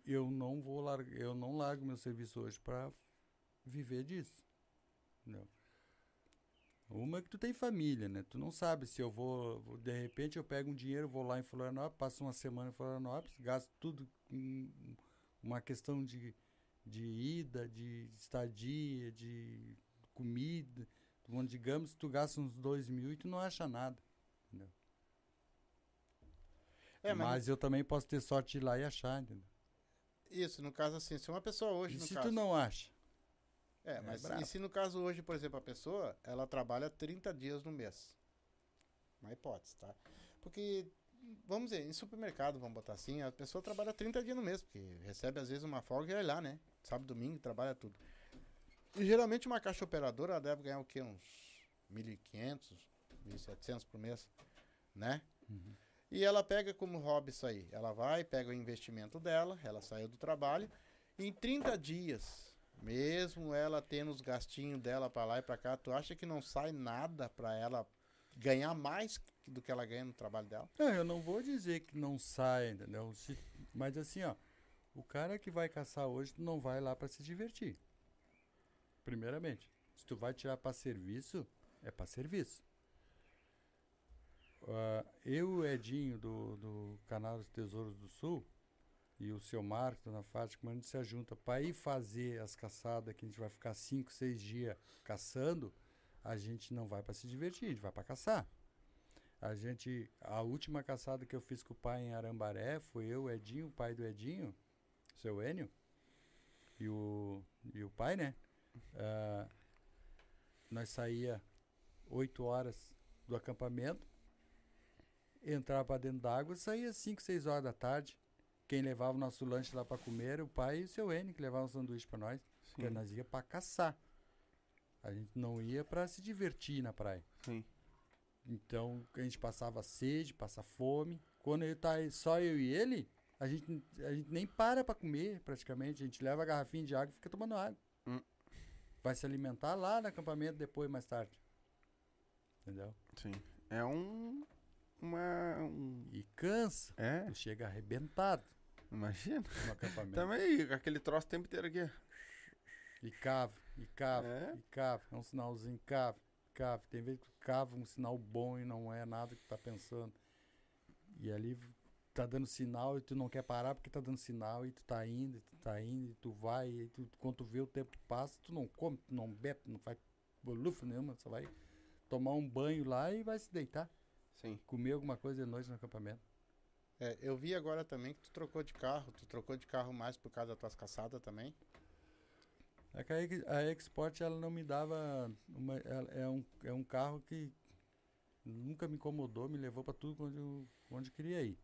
eu não vou largar, eu não largo meu serviço hoje para viver disso. Não. Uma é que tu tem família, né? Tu não sabe se eu vou, de repente eu pego um dinheiro, vou lá em Florianópolis, passo uma semana em Florianópolis, gasto tudo uma questão de, de ida, de estadia, de comida. Bom, digamos, tu gasta uns dois mil e tu não acha nada.
É, mas,
mas eu também posso ter sorte de ir lá e achar, entendeu?
isso, no caso assim, se uma pessoa hoje,
E se
caso...
tu não acha?
É,
É
mas
brabo.
e se no caso hoje, por exemplo, a pessoa, ela trabalha 30 dias no mês? Uma hipótese, tá? Porque, vamos dizer, em supermercado, vamos botar assim, a pessoa trabalha 30 dias no mês, porque recebe às vezes uma folga e vai lá, né? Sábado, domingo, trabalha tudo. E geralmente uma caixa operadora, deve ganhar o quê? Uns 1.500, 1.700 por mês, né?
Uhum.
E ela pega como hobby isso aí. Ela vai, pega o investimento dela, ela saiu do trabalho. Em 30 dias, mesmo ela tendo os gastinhos dela pra lá e pra cá, tu acha que não sai nada pra ela ganhar mais do que ela ganha no trabalho dela?
Não, eu não vou dizer que não sai, entendeu? Se- mas assim, ó, o cara que vai caçar hoje não vai lá pra se divertir. Primeiramente, se tu vai tirar pra serviço, é pra serviço. Ah, eu Edinho do, do canal dos Tesouros do Sul e o seu Marco, Dona Fátima, a gente se junta para ir fazer as caçadas que a gente vai ficar 5, 6 dias caçando, a gente não vai para se divertir, a gente vai para caçar. A gente, a última caçada que eu fiz com o pai em Arambaré foi eu, Edinho, o pai do Edinho, seu Enio, e o, e o pai, né? Ah, nós saía 8 horas do acampamento, entrava para dentro d'água, saía 5, 6 horas da tarde. Quem levava o nosso lanche lá para comer era o pai e o seu Enio, que levava um sanduíche para nós, porque nós ia para caçar. A gente não ia para se divertir na praia.
Sim.
Então a gente passava sede, passa fome. Quando ele tá só eu e ele, a gente, a gente nem para para comer praticamente. A gente leva a garrafinha de água e fica tomando água.
Hum.
Vai se alimentar lá no acampamento depois, mais tarde. Entendeu?
Sim. É um. Uma. Um,
E cansa.
é,
Tu chega arrebentado
imagina.
no acampamento.
Também aquele troço o tempo inteiro aqui.
E cava, e cava,
É?
e cava. É um sinalzinho, cava, cava. Tem vezes que cava um sinal bom e não é nada que tá pensando. E ali tá dando sinal e tu não quer parar porque tá dando sinal e tu tá indo, e tu tá indo, e tu vai, e tu, quando tu vê o tempo passa, tu não come, tu não bebe, tu não faz bolufo nenhuma, só vai tomar um banho lá e vai se deitar.
Sim.
Comer alguma coisa de noite no acampamento.
É, eu vi agora também que tu trocou de carro. Tu trocou de carro mais por causa das tuas caçadas também?
É que a, a Export ela não me dava. Uma, ela- é, um, é um carro que nunca me incomodou, me levou para tudo onde eu, onde eu queria ir.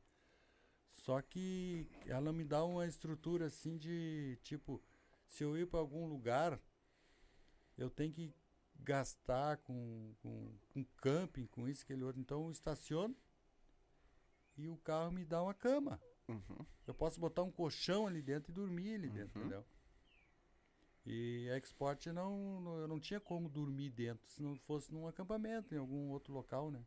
Só que ela me dá uma estrutura assim de tipo, se eu ir para algum lugar, eu tenho que gastar com, com, com camping, com isso, aquele outro. Então eu estaciono e o carro me dá uma cama.
Uhum.
Eu posso botar um colchão ali dentro e dormir ali dentro,
Uhum.
entendeu? E a Export não, não- eu não tinha como dormir dentro se não fosse num acampamento, em algum outro local, né?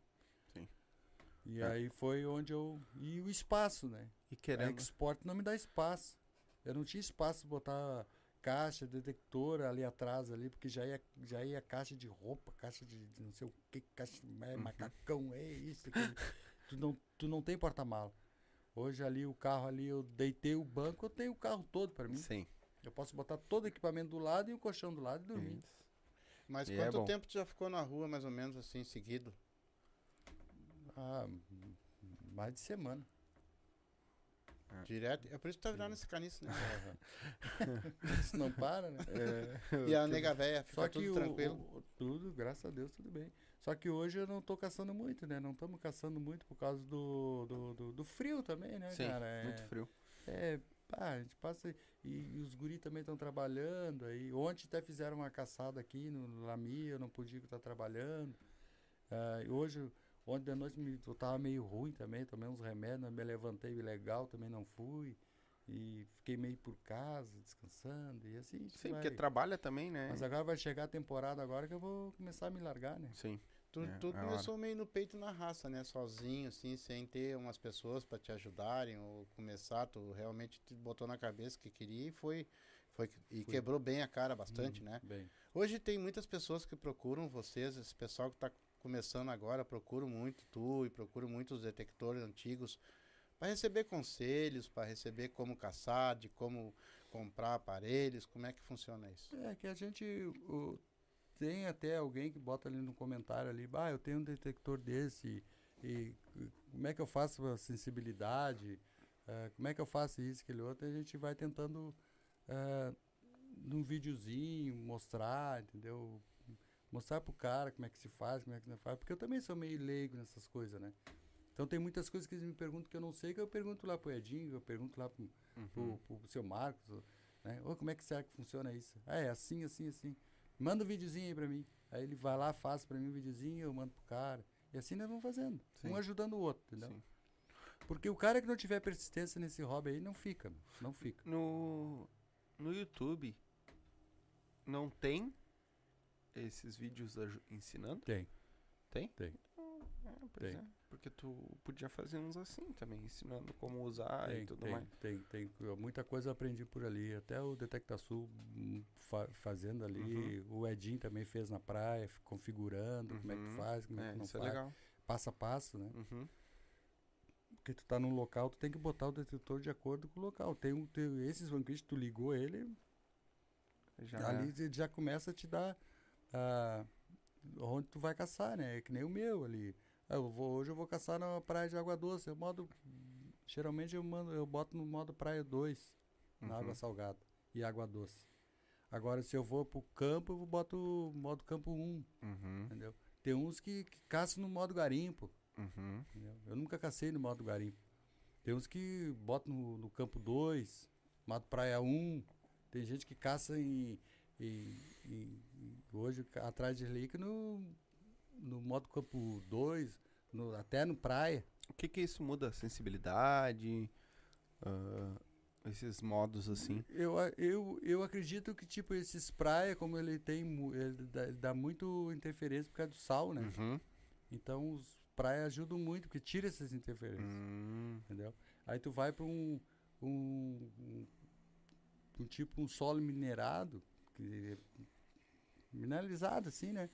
E
É.
aí foi onde eu. E o espaço, né?
E
A
querendo.
Export não me dá espaço. Eu não tinha espaço de botar caixa, detector ali atrás ali, porque já ia, já ia caixa de roupa, caixa de, de não sei o que, caixa é,
Uhum.
macacão, é isso, aquilo. tu, não, tu não tem porta-mala. Hoje ali o carro ali, eu deitei o banco, eu tenho o carro todo para mim.
Sim.
Eu posso botar todo o equipamento do lado e o colchão do lado e dormir.
Isso.
Mas
E é
quanto
bom.
tempo tu já ficou na rua, mais ou menos assim, seguido?
Ah, m- mais de semana.
Direto? É por isso que tá virando esse caniço, né?
Isso não para, né?
E a nega véia fica
Só que
tudo
o,
tranquilo.
o- tudo, graças a Deus, tudo bem. Só que hoje eu não tô caçando muito, né? Não estamos caçando muito por causa do, do, do, do frio também, né,
Sim,
cara? É,
muito frio.
é, pá, a gente passa. E, e os guris também estão trabalhando. Aí, ontem até fizeram uma caçada aqui no Lami, eu não podia estar trabalhando. Ah, e hoje, ontem de noite me, eu tava meio ruim também, tomei uns remédios, me levantei legal, também não fui. E fiquei meio por casa, descansando. E assim,
Sim,
vai-
porque trabalha também, né?
mas agora vai chegar a temporada agora que eu vou começar a me largar, né?
Sim.
Tu,
É,
tu
é
começou meio no peito na raça, né? Sozinho, assim, sem ter umas pessoas pra te ajudarem ou começar. Tu realmente te botou na cabeça que queria e foi. foi e
Fui.
quebrou bem a cara bastante,
Hum,
né?
Bem.
Hoje tem muitas pessoas que procuram vocês, esse pessoal que está começando agora, procuram muito tu e procuram muito os detectores antigos para receber conselhos, para receber como caçar, de como comprar aparelhos, como é que funciona isso?
É que a gente o- tem até alguém que bota ali no comentário ali, ah, eu tenho um detector desse e, e como é que eu faço a sensibilidade, eh, como é que eu faço isso, aquele outro, e a gente vai tentando eh, num videozinho mostrar, entendeu? Mostrar pro cara como é que se faz, como é que não faz, porque eu também sou meio leigo nessas coisas, né? Então tem muitas coisas que eles me perguntam que eu não sei, que eu pergunto lá pro Edinho, eu pergunto lá pro,
Uhum.
pro, pro seu Marcos, né? Ô, como é que será que funciona isso? Ah, é assim, assim, assim. Manda um videozinho aí pra mim. Aí ele vai lá, faz pra mim um videozinho, eu mando pro cara. E assim nós vamos fazendo.
Sim.
Um ajudando o outro, entendeu?
Sim.
Porque o cara que não tiver persistência nesse hobby aí não fica, não fica.
No, no YouTube, não tem esses vídeos ensinando?
Tem.
Tem?
Tem.
É, pois
Tem.
é. Porque tu podia fazer uns assim também, ensinando como usar
tem,
e tudo
tem,
mais.
tem, tem. Muita coisa aprendi por ali. Até o Detecta Sul hum, fa- fazendo ali. O Edinho também fez na praia, configurando como é que
Uhum.
faz, como é,
É,
que não
é
faz.
legal.
Passo a passo, né?
Uhum.
Porque tu tá num local, tu tem que botar o detector de acordo com o local. Tem, um, tem esses banquetes, tu ligou ele,
Já
ali ele já começa a te dar ah, onde tu vai caçar, né? É que nem o meu ali. Ah, eu vou, hoje eu vou caçar na praia de água doce. Eu modo. Geralmente eu mando, eu boto no modo praia 2, na
Uhum.
água salgada e água doce. Agora se eu vou pro campo, eu boto modo campo 1,
Uhum.
entendeu? Tem uns que, que caçam no modo garimpo.
Uhum.
Eu nunca cacei no modo garimpo. Tem uns que botam no, no campo 2, modo praia 1. Tem gente que caça em, em- em- em- hoje atrás de relíquia no, no modo campo 2, no- até no praia.
O que que isso muda? Sensibilidade? ah, esses modos assim?
Eu, eu, eu acredito que tipo esses praia, como ele tem, ele dá, ele dá muito interferência por causa do sal, né?
Uhum.
Então os praia ajudam muito, porque tira essas interferências.
Hum,
entendeu? Aí tu vai para um, um, um, um tipo um solo minerado, que é mineralizado assim, né?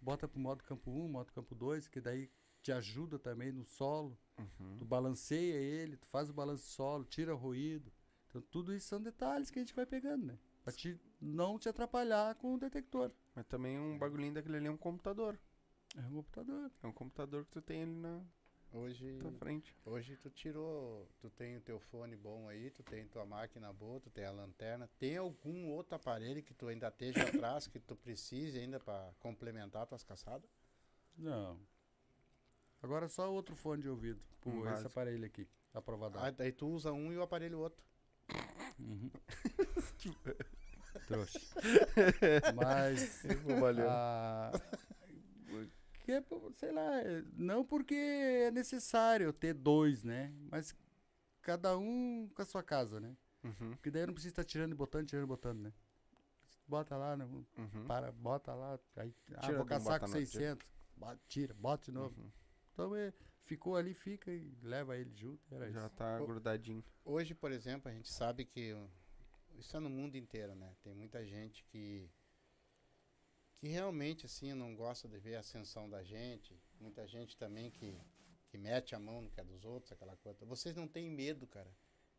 Bota pro modo campo 1, modo campo 2, que daí te ajuda também no solo.
uhum.
Tu balanceia ele, tu faz o balanço solo, tira o ruído. Então tudo isso são detalhes que a gente vai pegando, né? Pra te, não te atrapalhar com o detector.
Mas também um bagulhinho daquele ali é um computador.
É um computador.
É um computador que tu tem ali na.
Hoje,
tua frente.
hoje tu tirou, tu tem o teu fone bom aí, tu tem tua máquina boa, tu tem a lanterna. Tem algum outro aparelho que tu ainda esteja atrás, que tu precise ainda para complementar tuas caçadas?
Não. Agora só outro fone de ouvido. Por
Um
esse
básico.
aparelho aqui. Aprovado.
Ah, daí tu usa um e o aparelho outro.
Uhum. Trouxa. Mas. ah, que, sei lá, não porque é necessário ter dois, né? Mas cada um com a sua casa, né?
Uhum,
Porque daí não precisa estar tirando e botando, tirando e botando, né? Bota lá, né?
uhum.
para, bota lá. Aí, ah,
Tira
vou
de um,
caçar com
no outro.
600. Bota, tira, bota de novo.
Uhum.
Então é, ficou ali, fica e leva ele junto. Era
Já
isso.
tá
Ô,
grudadinho.
Hoje, por exemplo, a gente sabe que o- isso é no mundo inteiro, né? Tem muita gente que que realmente assim não gosta de ver a ascensão da gente. Muita gente também que que mete a mão no que é dos outros, aquela coisa. Vocês não têm medo, cara,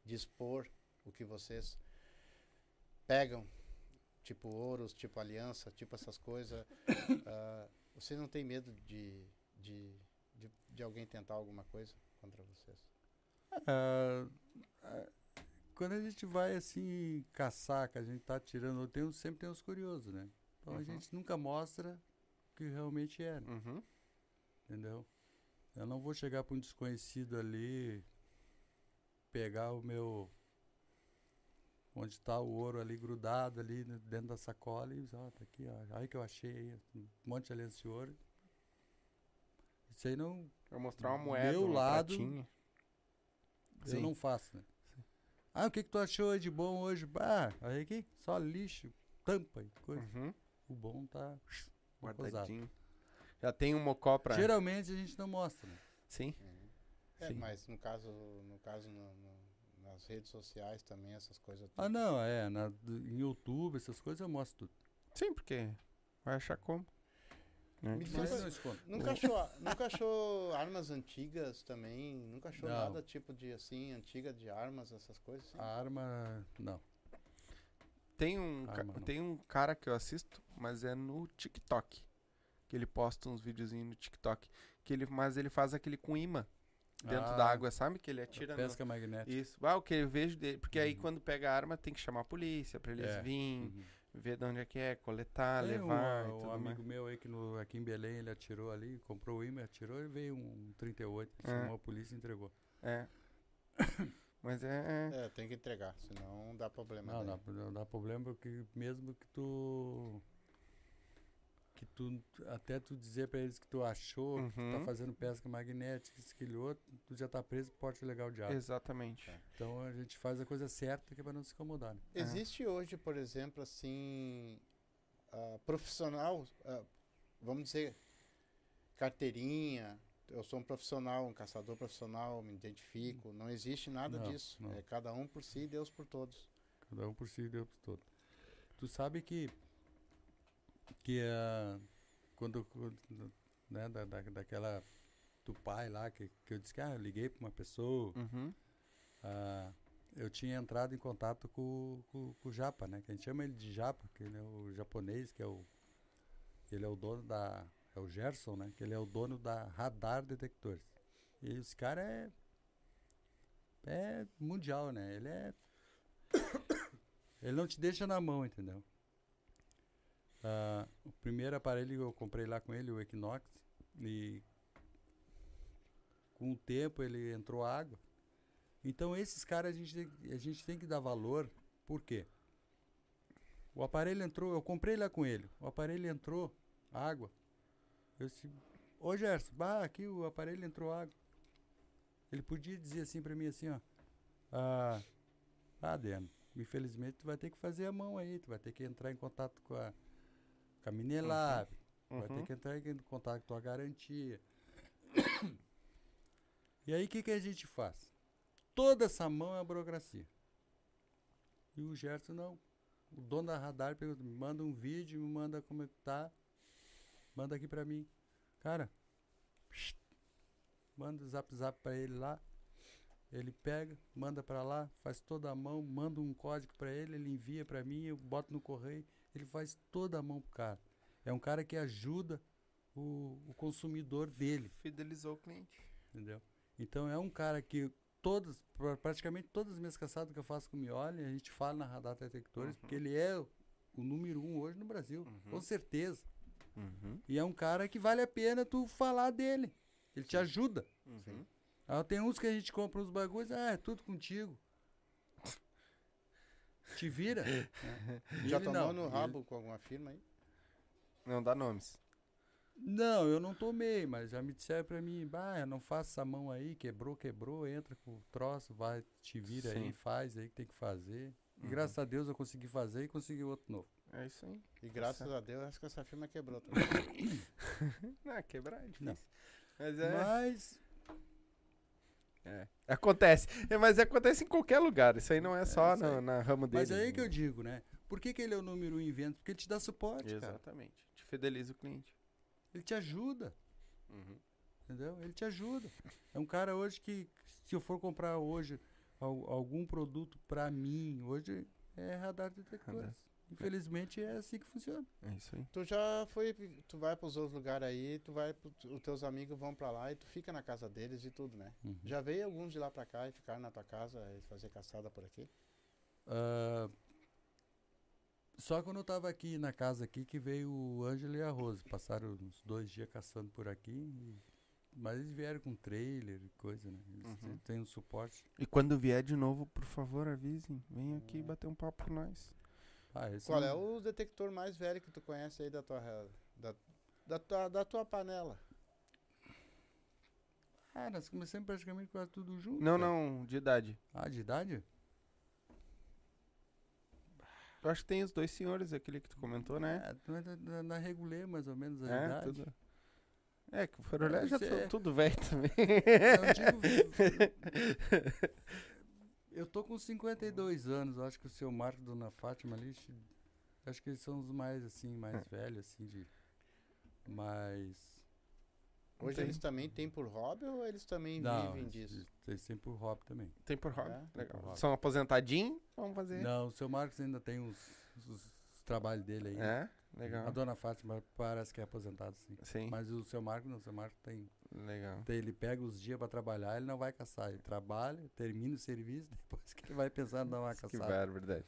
de expor o que vocês pegam, tipo ouros, tipo aliança, tipo essas coisas. Ah, vocês não têm medo de, de, de, de alguém tentar alguma coisa contra vocês?
Ah, ah, quando a gente vai assim caçar, que a gente tá tirando, tem, sempre tem os curiosos, né? Então a
Uhum.
gente nunca mostra o que realmente é, né?
Uhum.
entendeu? Eu não vou chegar para um desconhecido ali, pegar o meu. Onde está o ouro ali grudado ali no- dentro da sacola e ó, tá aqui, ó. Aí que eu achei um monte de aliança de ouro. Isso aí não,
Vai mostrar uma moeda,
Meu
uma
lado-
pratinha.
Eu
Sim.
não faço, né? Ah, o que, que tu achou de bom hoje? Ah, aí aqui, só lixo, tampa e coisa.
Uhum.
Bom tá.
Guardadinho. Já tem um mocó pra...
Geralmente a gente não mostra, né?
Sim.
É,
Sim.
mas no caso, no caso no- no- nas redes sociais também essas coisas.
Ah, não, é. na- em YouTube, essas coisas eu mostro tudo.
Sim, porque vai achar como.
Me diz
escondo.
Nunca achou, nunca achou armas antigas também? Nunca achou
Não.
nada tipo de assim, antiga de armas, essas coisas? assim?
A arma, não.
Tem um,
não.
tem um cara que eu assisto, mas é no TikTok. Que ele posta uns videozinhos no TikTok. Que ele, mas ele faz aquele com imã dentro
Ah,
da água, sabe? Que ele atira no...
Pesca magnética.
Isso. Ah, o que eu vejo dele. Porque aí
Uhum.
quando pega a arma tem que chamar a polícia pra eles
É.
virem,
Uhum.
ver de onde é que é, coletar,
Tem um,
levar
um
tudo
amigo
mais.
meu aí que no, aqui em Belém ele atirou ali, comprou o imã, atirou e veio um 38.
É.
Chamou a polícia e entregou.
É. Mas é...
É, tem que entregar, senão dá problema.
Não, não dá problema porque mesmo que tu que tu até tu dizer pra eles que tu achou que tu tá
Uhum.
fazendo pesca magnética, outro, tu já tá preso por porte legal de arma.
Exatamente.
É.
Então a gente faz a coisa certa que é pra não se incomodar. Né?
Existe hoje, por exemplo, assim, ah, profissional, ah, vamos dizer, carteirinha. Eu sou um profissional, um caçador profissional, me identifico. Não existe nada
Não,
disso.
não.
É cada um por si e Deus por todos.
Cada um por si e Deus por todo. Tu sabe que que ah, quando, quando, né, da, da, daquela do pai lá que, que eu disse que ah, eu liguei pra uma pessoa
Uhum.
Ah, eu tinha entrado em contato com, com, com o Japa, né? Que a gente chama ele de Japa, que ele é o japonês, que é o. Ele é o dono da. É o Gerson, né? Que ele é o dono da Radar Detectores. E esse cara é. É mundial, né? Ele é. ele não te deixa na mão, entendeu? Ah, o primeiro aparelho que eu comprei lá com ele, o Equinox, e com o tempo ele entrou água. Então esses caras a gente, tem, a gente tem que dar valor, por quê? O aparelho entrou, eu comprei lá com ele, o aparelho entrou água. Eu disse, ô Gerson, bah, aqui o aparelho entrou água. Ele podia dizer assim pra mim assim, ó. Ah, ah Adriano, infelizmente tu vai ter que fazer a mão aí, tu vai ter que entrar em contato com a, com a Minelab, vai ter
Uhum.
que entrar em contato com a garantia. E aí o que, que a gente faz? Toda essa mão é a burocracia. E o Gerson não. O dono da radar pergunta, me manda um vídeo, me manda como é que tá. Manda aqui pra mim. Cara, manda o zap zap pra ele lá. Ele pega, manda pra lá, faz toda a mão, manda um código pra ele, ele envia pra mim, eu boto no correio, ele faz toda a mão pro cara. É um cara que ajuda o, o consumidor dele.
Fidelizou o cliente.
entendeu? Então é um cara que todas, pra- praticamente todas as minhas caçadas que eu faço com o Mioli, a gente fala na Radar Detectores, porque ele é o o número um hoje no Brasil, com certeza.
Uhum.
E é um cara que vale a pena tu falar dele. Ele te ajuda.
Uhum.
Ah, tem uns que a gente compra uns bagulhos, ah, é tudo contigo. Te vira. né?
Já
Ele
tomou
não,
no
ele-
rabo com alguma firma aí?
Não dá nomes.
Não, eu não tomei, mas já me disseram pra mim, bah, não faça essa mão aí, quebrou, quebrou, entra com o troço, vai, te vira
Sim.
aí, faz aí que tem que fazer. E
Uhum.
graças a Deus eu consegui fazer e consegui outro novo.
É isso aí.
E graças a Deus, acho que essa firma quebrou também.
Não, quebrar é difícil.
Não.
Mas é,
Mas,
é. Acontece. É, mas acontece em qualquer lugar. Isso aí não é só
isso aí.
na, ramo dele.
mas aí que eu digo, né? Por que, que ele é o número um em vendas? Porque ele te dá suporte, cara.
Exatamente. Te fideliza o cliente.
Ele te ajuda.
Uhum.
Entendeu? Ele te ajuda. É um cara hoje que, se eu for comprar hoje al- algum produto pra mim, hoje é radar detectores. Infelizmente é assim que funciona.
É isso aí.
Tu já foi, tu vai pros outros lugares aí, tu vai, pro- os teus amigos vão pra lá e tu fica na casa deles e tudo, né?
Uhum.
Já veio alguns de lá pra cá e ficaram na tua casa e fazer caçada por aqui?
Ah, só quando eu tava aqui na casa aqui que veio o Ângelo e a Rose. Passaram uns dois dias caçando por aqui. e- mas eles vieram com trailer e coisa, né? Eles
Uhum.
têm- têm um suporte.
E quando vier de novo, por favor, avisem. Vem aqui bater um papo com nós.
Ah, esse
Qual
não-
é o detector mais velho que tu conhece aí da tua, da, da tua, da tua panela?
Ah, nós começamos praticamente quase tudo junto.
Não,
cara.
não, de idade.
Ah, de idade?
Eu acho que tem os dois senhores, aquele que tu comentou, né?
É, na, na regulê, mais ou menos, a
É,
idade.
tudo. É, que o Farolé já tá
é-
tudo velho também.
Eu digo- Eu tô com 52 anos, acho que o seu Marco e Dona Fátima ali, acho- que eles são os mais, assim, mais
É.
velhos, assim, de... Mais...
Hoje
Tem.
eles também têm por hobby ou eles também
Não,
vivem
eles-
disso?
eles têm por hobby também.
Tem por hobby.
É,
Legal.
por hobby.
São aposentadinhos? Vamos fazer.
Não, o seu Marcos ainda tem os, os, os trabalhos dele aí.
É? Legal.
A Dona Fátima parece que é aposentada, sim.
Sim.
Mas o seu Marcos não, o seu Marcos tem,
Legal.
tem- Ele pega os dias pra trabalhar, ele não vai caçar. Ele trabalha, termina o serviço, depois que ele vai pensar em dar uma
Que
caçada.
verdade.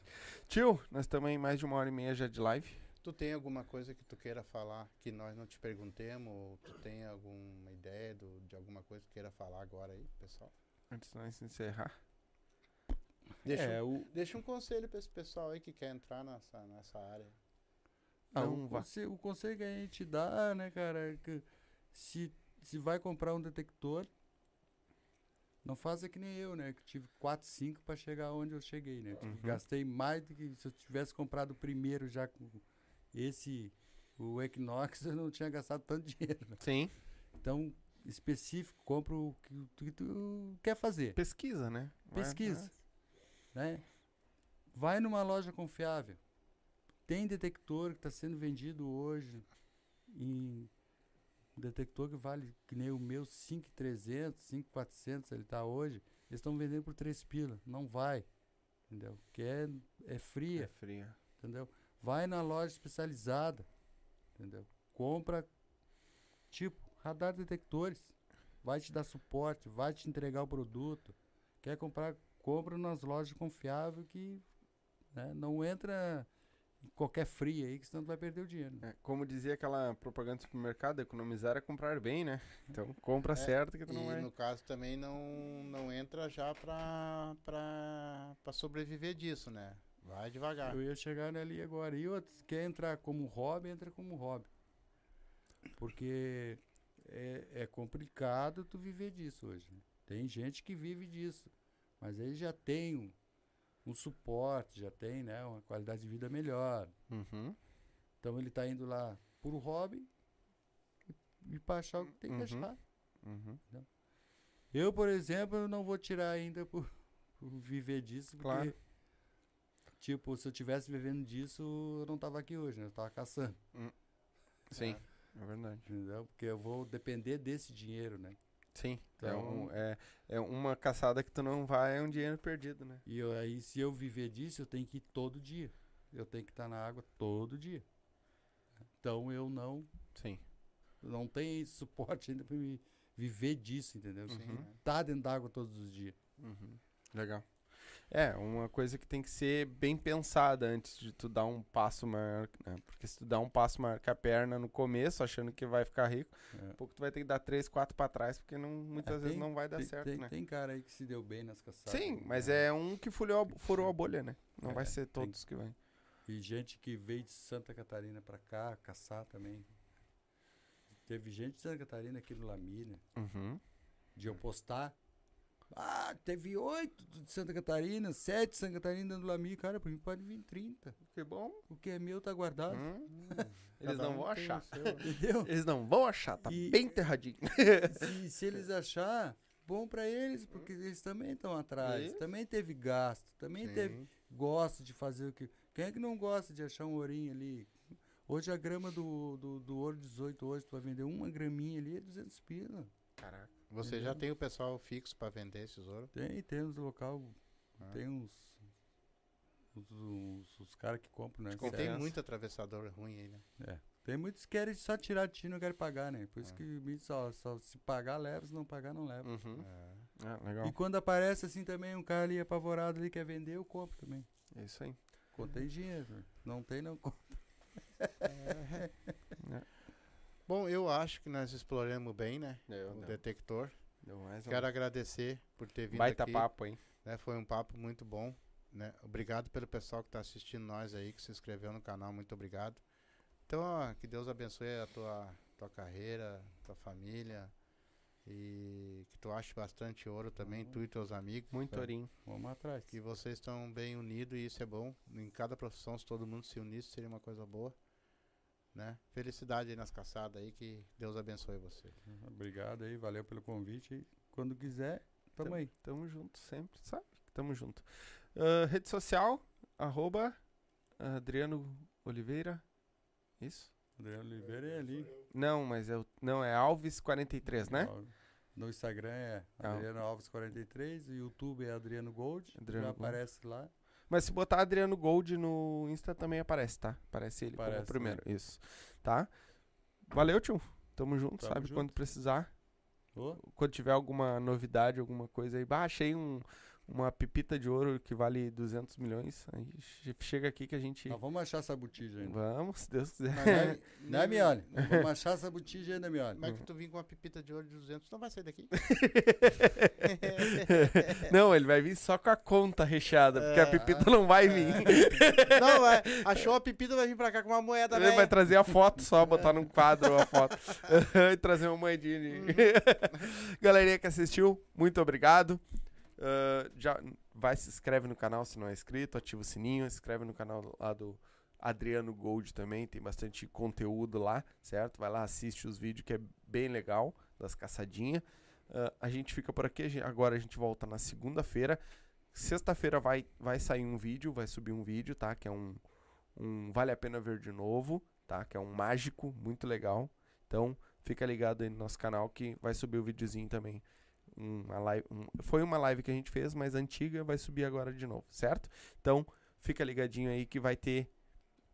Tio, nós estamos em mais de uma hora e meia já de live.
Tu tem alguma coisa que tu queira falar que nós não te perguntemos? Ou tu tem alguma ideia do- de alguma coisa que queira falar agora aí, pessoal?
Antes de nós encerrar.
Deixa,
é,
um,
o,
deixa um conselho pra esse pessoal aí que quer entrar nessa, nessa área.
Ah,
Não
o,
vá.
conselho, o conselho que a gente dá, né, cara, é que se, se vai comprar um detector, não faça que nem eu, né? Que tive 4, 5 para chegar onde eu cheguei, né?
Uhum.
Gastei mais do que se eu tivesse comprado o primeiro já com esse, o Equinox, eu não tinha gastado tanto dinheiro. né?
Sim.
Então, específico, compra o que tu, que tu quer fazer.
Pesquisa, né? Vai
Pesquisa.
atrás.
né? Vai numa loja confiável. Tem detector que está sendo vendido hoje em um detector que vale que nem o meu 5,300, 5,400 ele está hoje. Eles estão vendendo por 3 pila. Não vai. Entendeu? Porque é, é
É
fria,
fria.
entendeu? Vai na loja especializada, entendeu? Compra tipo radar detectores. Vai te dar suporte, vai te entregar o produto. Quer comprar, compra nas lojas confiáveis que né, não entra qualquer fria aí, que senão tu vai perder o dinheiro. né?
É, como dizia aquela propaganda do supermercado, economizar é comprar bem, né? Então compra certo que tu não
E
vai.
no caso também não, não entra já pra, pra, pra sobreviver disso, né? Vai devagar.
Eu ia chegar ali agora. E outros, quer entrar como hobby, entra como hobby. Porque é, é complicado tu viver disso hoje. né? Tem gente que vive disso. Mas aí já tem um, suporte, já tem né, uma qualidade de vida melhor.
Uhum.
Então ele está indo lá por hobby e, e para achar o que tem que
Uhum.
achar.
Uhum.
Eu, por exemplo, não vou tirar ainda por, por viver disso, porque,
Claro.
tipo, se eu tivesse vivendo disso, eu não tava aqui hoje, né? Eu tava caçando,
Sim, é verdade.
entendeu? Porque eu vou depender desse dinheiro, né?
Sim. é,
Então-
um, é, é uma caçada que tu não vai, é um dinheiro perdido, né?
E eu- aí, se eu viver disso, eu tenho que ir todo dia. Eu tenho que estar na água todo dia. Então, eu não,
Sim.
não tenho esse suporte ainda para me viver disso, entendeu?
Uhum.
Tá dentro d'água todos os dias.
Uhum. Legal. É, uma coisa que tem que ser bem pensada antes de tu dar um passo maior, né? Porque se tu dá um passo maior que a perna no começo, achando que vai ficar rico,
É.
um pouco tu vai ter que dar três, quatro pra trás, porque não, muitas
É,
vezes
tem-
não vai dar
tem,
certo,
tem,
né?
tem cara aí que se deu bem nas caçadas.
Sim,
né?
mas é um que furou a, furou a bolha, né? Não
É,
vai ser
tem-
todos que vai.
E gente que veio de Santa Catarina pra cá, caçar também. Teve gente de Santa Catarina aqui no Lami, né?
Uhum.
De eu postar. Ah, teve oito de Santa Catarina, sete de Santa Catarina no Lami. Cara, pra mim pode vir 30.
Que bom.
O que é meu tá guardado.
Hum. Eles
Cada
não
um
vão achar.
seu.
Entendeu?
Eles não vão achar, tá
E-
bem enterradinho.
se, se eles achar, bom pra eles, porque eles também estão atrás.
Isso.
Também teve gasto, também teve
Sim.
gosta de fazer o que. Quem é que não gosta de achar um ourinho ali? Hoje a grama do, do, do ouro 18 hoje, tu vai vender uma graminha ali, é 200 pila.
Caraca.
Você já tem o pessoal fixo pra vender esses ouro?
Tem, temos local,
Ah.
tem uns. Os, os, os caras que compram, né?
Tem
Confiança.
muito atravessador ruim aí, né?
É. Tem muitos que querem só tirar de ti e não querem pagar, né? Por isso
Ah.
que me só, só se pagar, leva, se não pagar, não leva.
Uhum.
É.
Ah, legal.
E quando aparece assim também, um cara ali apavorado ali quer vender, eu compro também.
É isso aí.
Contei dinheiro. Não tem, não compro.
Bom, eu acho que nós exploramos bem, né?
Deu,
o
deu.
detector.
Deu mais um
Quero agradecer por ter vindo
baita
aqui.
papo, hein?
né? Foi um papo muito bom. Né? Obrigado pelo pessoal que está assistindo nós aí, que se inscreveu no canal. Muito obrigado. Então, ó, que Deus abençoe a tua, tua carreira, tua família. E que tu ache bastante ouro também, tu e teus amigos.
Muito
né?
ourinho.
Vamos atrás.
Que vocês estão bem unidos e isso é bom. Em cada profissão, se todo mundo se unisse, seria uma coisa boa. Né? Felicidade aí nas caçadas aí, que Deus abençoe você.
Obrigado aí, valeu pelo convite. Quando quiser, tamo aí.
Tamo junto sempre, sabe? Tamo junto. Ah, rede social, arroba Adriano Oliveira. Isso?
Adriano Oliveira é ali.
Não, mas é, o- não, é Alves43, né?
No Instagram é
Ah.
Adriano Alves 43, o YouTube é Adriano Gold,
Adriano
já
Gold.
aparece lá.
Mas se botar Adriano Gold no Insta também aparece, tá? Aparece ele como
Aparece
primeiro. Isso. Tá? Valeu, tio. Tamo junto,
Tamo
sabe?
junto.
Quando precisar.
Ô,
Quando tiver alguma novidade, alguma coisa aí. Bah, achei um, uma pipita de ouro que vale 200 milhões. Aí che- chega aqui que a gente.
nós vamos achar essa botija ainda.
Vamos, se Deus quiser.
Mas
Né, né Mioli? Nós Vamos achar essa botija ainda, Mioli.
Mas que tu vir com uma pipita de ouro de 200, não vai sair daqui.
não, ele vai vir só com a conta recheada, porque a
É,
pipita não vai vir.
não, vai. Achou a pepita, vai vir pra cá com uma moeda,
Ele vai
velho.
trazer a foto só, botar num quadro a foto. e trazer uma moedinha.
Uhum.
Galerinha que assistiu, muito obrigado. Ah, já vai, se inscreve no canal se não é inscrito, ativa o sininho, se inscreve no canal lá do Adriano Gold também, tem bastante conteúdo lá, certo? Vai lá, assiste os vídeos que é bem legal, das caçadinhas. Ah, a gente fica por aqui, agora a gente volta na segunda-feira. Sexta-feira vai, vai sair um vídeo, vai subir um vídeo, tá? Que é um, um Vale a Pena Ver de Novo, tá? Que é um mágico, muito legal. Então, fica ligado aí no nosso canal que vai subir o videozinho também. Uma live, um- foi uma live que a gente fez, mas antiga, vai subir agora de novo, certo? Então, fica ligadinho aí que vai ter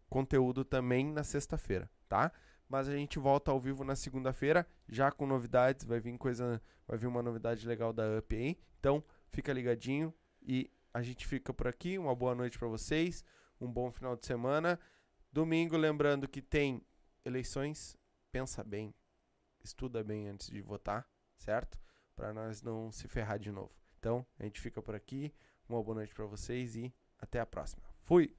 conteúdo também na sexta-feira, tá? Mas a gente volta ao vivo na segunda-feira, já com novidades, vai vir coisa, vai vir uma novidade legal da Up aí. Então, fica ligadinho e a gente fica por aqui. Uma boa noite pra vocês, um bom final de semana. Domingo, lembrando que tem eleições, pensa bem, estuda bem antes de votar, certo? Pra nós não se ferrar de novo. Então, a gente fica por aqui. Uma boa noite pra vocês e até a próxima. Fui!